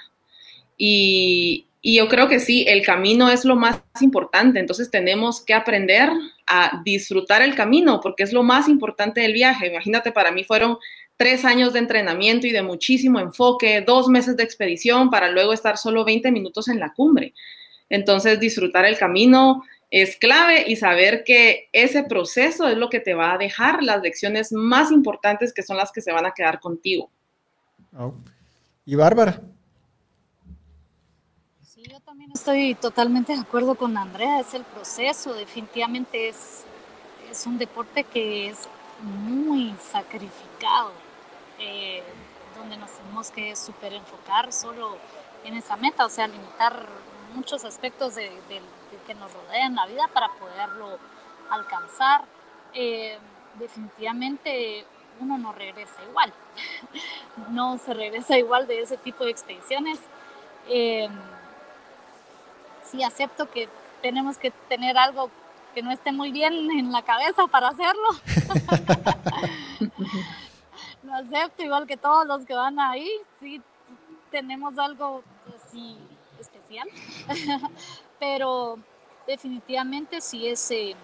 Y, y yo creo que sí, el camino es lo más importante, entonces tenemos que aprender a disfrutar el camino, porque es lo más importante del viaje. Imagínate, para mí fueron tres años de entrenamiento y de muchísimo enfoque, dos meses de expedición para luego estar solo 20 minutos en la cumbre. Entonces, disfrutar el camino es clave y saber que ese proceso es lo que te va a dejar las lecciones más importantes que son las que se van a quedar contigo. Y Bárbara, Estoy totalmente de acuerdo con Andrea, es el proceso, definitivamente es, es un deporte que es muy sacrificado, eh, donde nos tenemos que super enfocar solo en esa meta, o sea, limitar muchos aspectos de, que nos rodean la vida para poderlo alcanzar. Eh, definitivamente uno no regresa igual, no se regresa igual de ese tipo de expediciones. Eh, sí acepto que tenemos que tener algo que no esté muy bien en la cabeza para hacerlo. Lo acepto igual que todos los que van ahí, sí tenemos algo así especial, pero definitivamente sí es, eh,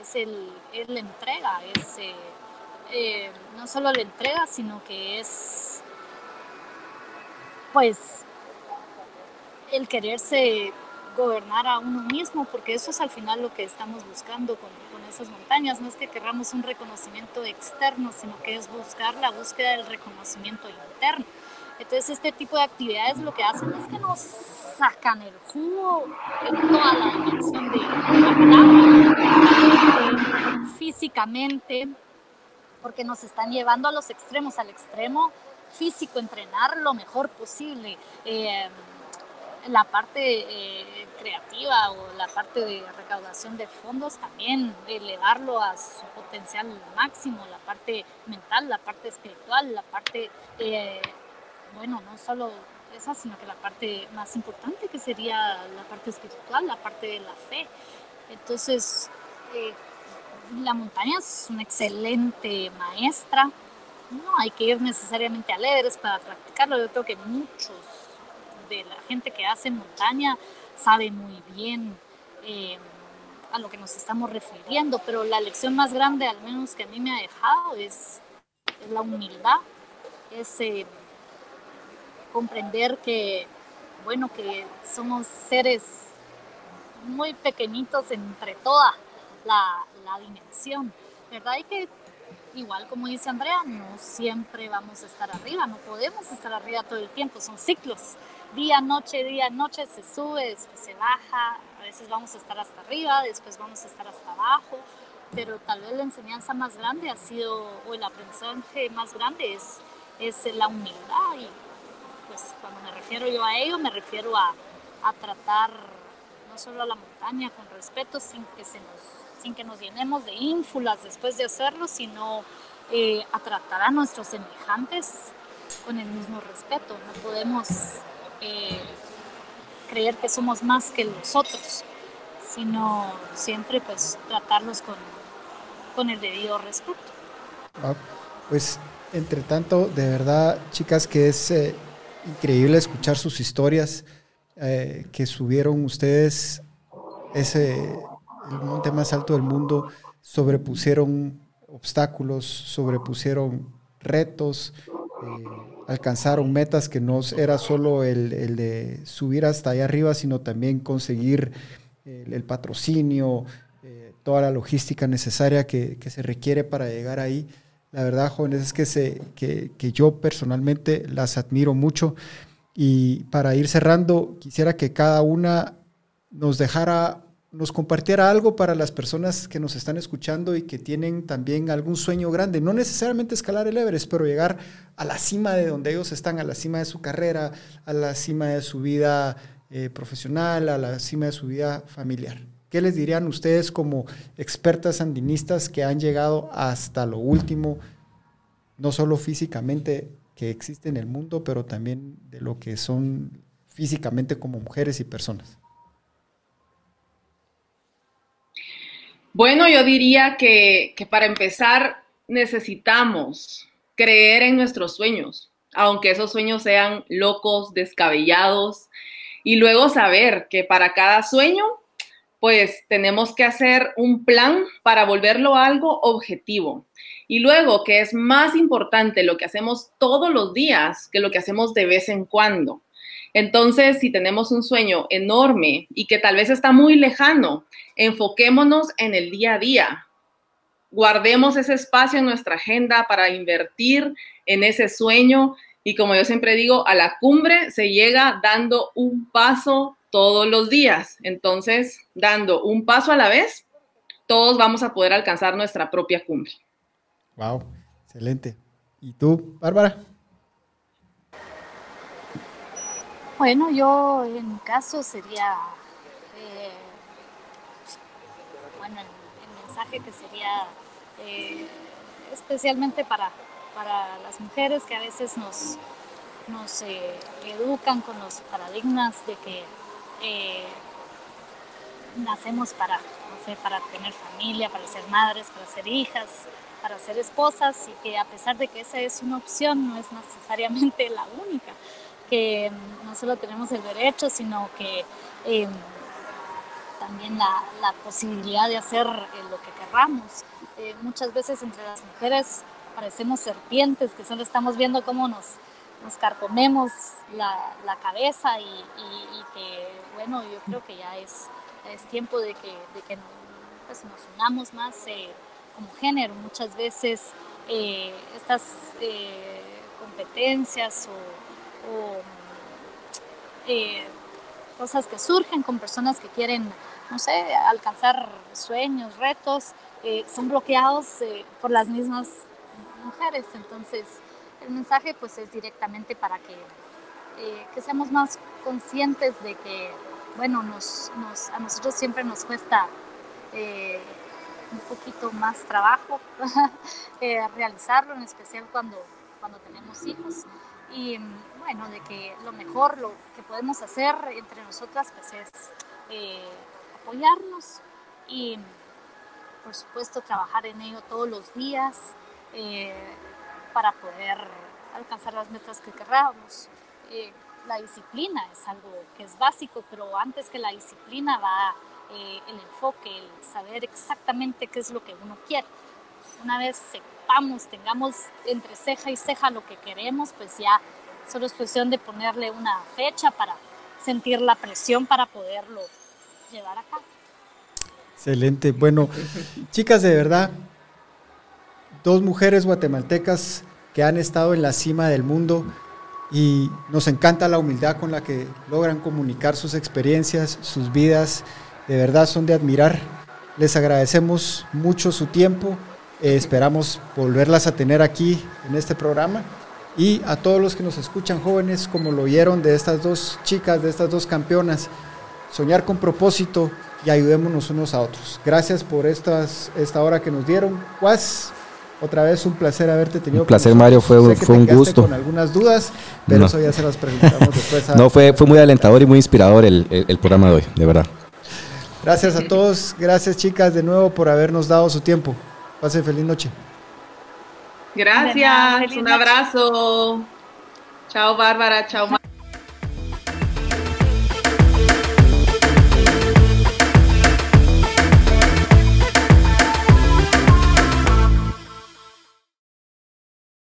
es, el, la entrega, es eh, eh, no solo la entrega, sino que es pues el quererse gobernar a uno mismo, porque eso es al final lo que estamos buscando con, con, esas montañas. No es que queramos un reconocimiento externo, sino que es buscar la búsqueda del reconocimiento interno. Entonces este tipo de actividades lo que hacen es que nos sacan el jugo en toda la dimensión de físicamente, porque nos están llevando a los extremos, al extremo físico, entrenar lo mejor posible. Eh, la parte eh, creativa o la parte de recaudación de fondos también elevarlo a su potencial máximo, la parte mental, la parte espiritual, la parte, eh, bueno, no solo esa, sino que la parte más importante que sería la parte espiritual, la parte de la fe. Entonces, eh, la montaña es una excelente maestra. No hay que ir necesariamente a Everest para practicarlo. Yo creo que muchos de la gente que hace montaña sabe muy bien eh, a lo que nos estamos refiriendo, pero la lección más grande, al menos que a mí me ha dejado, es, la humildad, es eh, comprender que, bueno, que somos seres muy pequeñitos entre toda la, la dimensión, ¿verdad? Y que igual como dice Andrea, no siempre vamos a estar arriba, no podemos estar arriba todo el tiempo, son ciclos día, noche, día, noche, se sube, después se baja, a veces vamos a estar hasta arriba, después vamos a estar hasta abajo, pero tal vez la enseñanza más grande ha sido, o el aprendizaje más grande es, es la humildad y pues cuando me refiero yo a ello me refiero a, a tratar no solo a la montaña con respeto sin que, se nos, sin que nos llenemos de ínfulas después de hacerlo, sino eh, a tratar a nuestros semejantes con el mismo respeto. No podemos eh, creer que somos más que los otros, sino siempre pues tratarlos con, con el debido respeto. pues entre tanto, de verdad, chicas, que es eh, increíble escuchar sus historias eh, que subieron ustedes ese monte más alto del mundo, sobrepusieron obstáculos, sobrepusieron retos, alcanzaron metas que no era solo el, de subir hasta allá arriba, sino también conseguir el, patrocinio, eh, toda la logística necesaria que, se requiere para llegar ahí. La verdad, jóvenes, es que, se, que, que yo personalmente las admiro mucho. Y para ir cerrando, quisiera que cada una nos dejara nos compartiera algo para las personas que nos están escuchando y que tienen también algún sueño grande. No necesariamente escalar el Everest, pero llegar a la cima de donde ellos están, a la cima de su carrera, a la cima de su vida eh, profesional, a la cima de su vida familiar. ¿Qué les dirían ustedes como expertas andinistas que han llegado hasta lo último, no solo físicamente que existe en el mundo, pero también de lo que son físicamente como mujeres y personas? Bueno, yo diría que, para empezar necesitamos creer en nuestros sueños, aunque esos sueños sean locos, descabellados, y luego saber que para cada sueño, pues tenemos que hacer un plan para volverlo algo objetivo. Y luego, que es más importante lo que hacemos todos los días que lo que hacemos de vez en cuando. Entonces, si tenemos un sueño enorme y que tal vez está muy lejano, enfoquémonos en el día a día. Guardemos ese espacio en nuestra agenda para invertir en ese sueño y como yo siempre digo, a la cumbre se llega dando un paso todos los días. Entonces, dando un paso a la vez, todos vamos a poder alcanzar nuestra propia cumbre. Wow, excelente. ¿Y tú, Bárbara? Bueno, yo en mi caso sería, eh, bueno, el, mensaje que sería eh, especialmente para, para las mujeres que a veces nos, nos eh, educan con los paradigmas de que nacemos para, no sé, para tener familia, para ser madres, para ser hijas, para ser esposas y que a pesar de que esa es una opción, no es necesariamente la única que no solo tenemos el derecho, sino que em, también la, posibilidad de hacer eh, lo que querramos. Eh, muchas veces entre las mujeres parecemos serpientes, que solo estamos viendo cómo nos, nos carcomemos la, cabeza y, y, que, bueno, yo creo que ya es, es tiempo de que, de que pues, nos unamos más eh, como género. Muchas veces estas competencias o eh, cosas que surgen con personas que quieren, no sé, alcanzar sueños, retos, eh, son bloqueados por las mismas mujeres. Entonces, el mensaje pues es directamente para que, que seamos más conscientes de que, bueno, nos, nos, a nosotros siempre nos cuesta un poquito más trabajo eh, realizarlo, en especial cuando, cuando tenemos hijos. Y bueno, de que lo mejor, lo que podemos hacer entre nosotras, pues es eh, apoyarnos y por supuesto trabajar en ello todos los días eh, para poder alcanzar las metas que queramos. la disciplina es algo que es básico, pero antes que la disciplina va eh, el enfoque, el saber exactamente qué es lo que uno quiere. Una vez sepamos, tengamos entre ceja y ceja lo que queremos, pues ya solo es cuestión de ponerle una fecha para sentir la presión para poderlo llevar a cabo. Excelente. Bueno, chicas, de verdad, dos mujeres guatemaltecas que han estado en la cima del mundo y nos encanta la humildad con la que logran comunicar sus experiencias, sus vidas de verdad son de admirar. Les agradecemos mucho su tiempo. Eh, esperamos volverlas a tener aquí en este programa. Y a todos los que nos escuchan jóvenes, como lo oyeron de estas dos chicas, de estas dos campeonas, soñar con propósito y ayudémonos unos a otros. Gracias por estas, esta hora que nos dieron. Juaz, otra vez un placer haberte tenido. Un placer, Mario, fue, un, fue un gusto. Con algunas dudas, pero eso ya se las presentamos después. no, fue, fue muy alentador y muy inspirador el, el programa de hoy, de verdad. Gracias a todos, gracias chicas de nuevo por habernos dado su tiempo. Pase feliz noche. Gracias, un abrazo. Chao Bárbara, chao.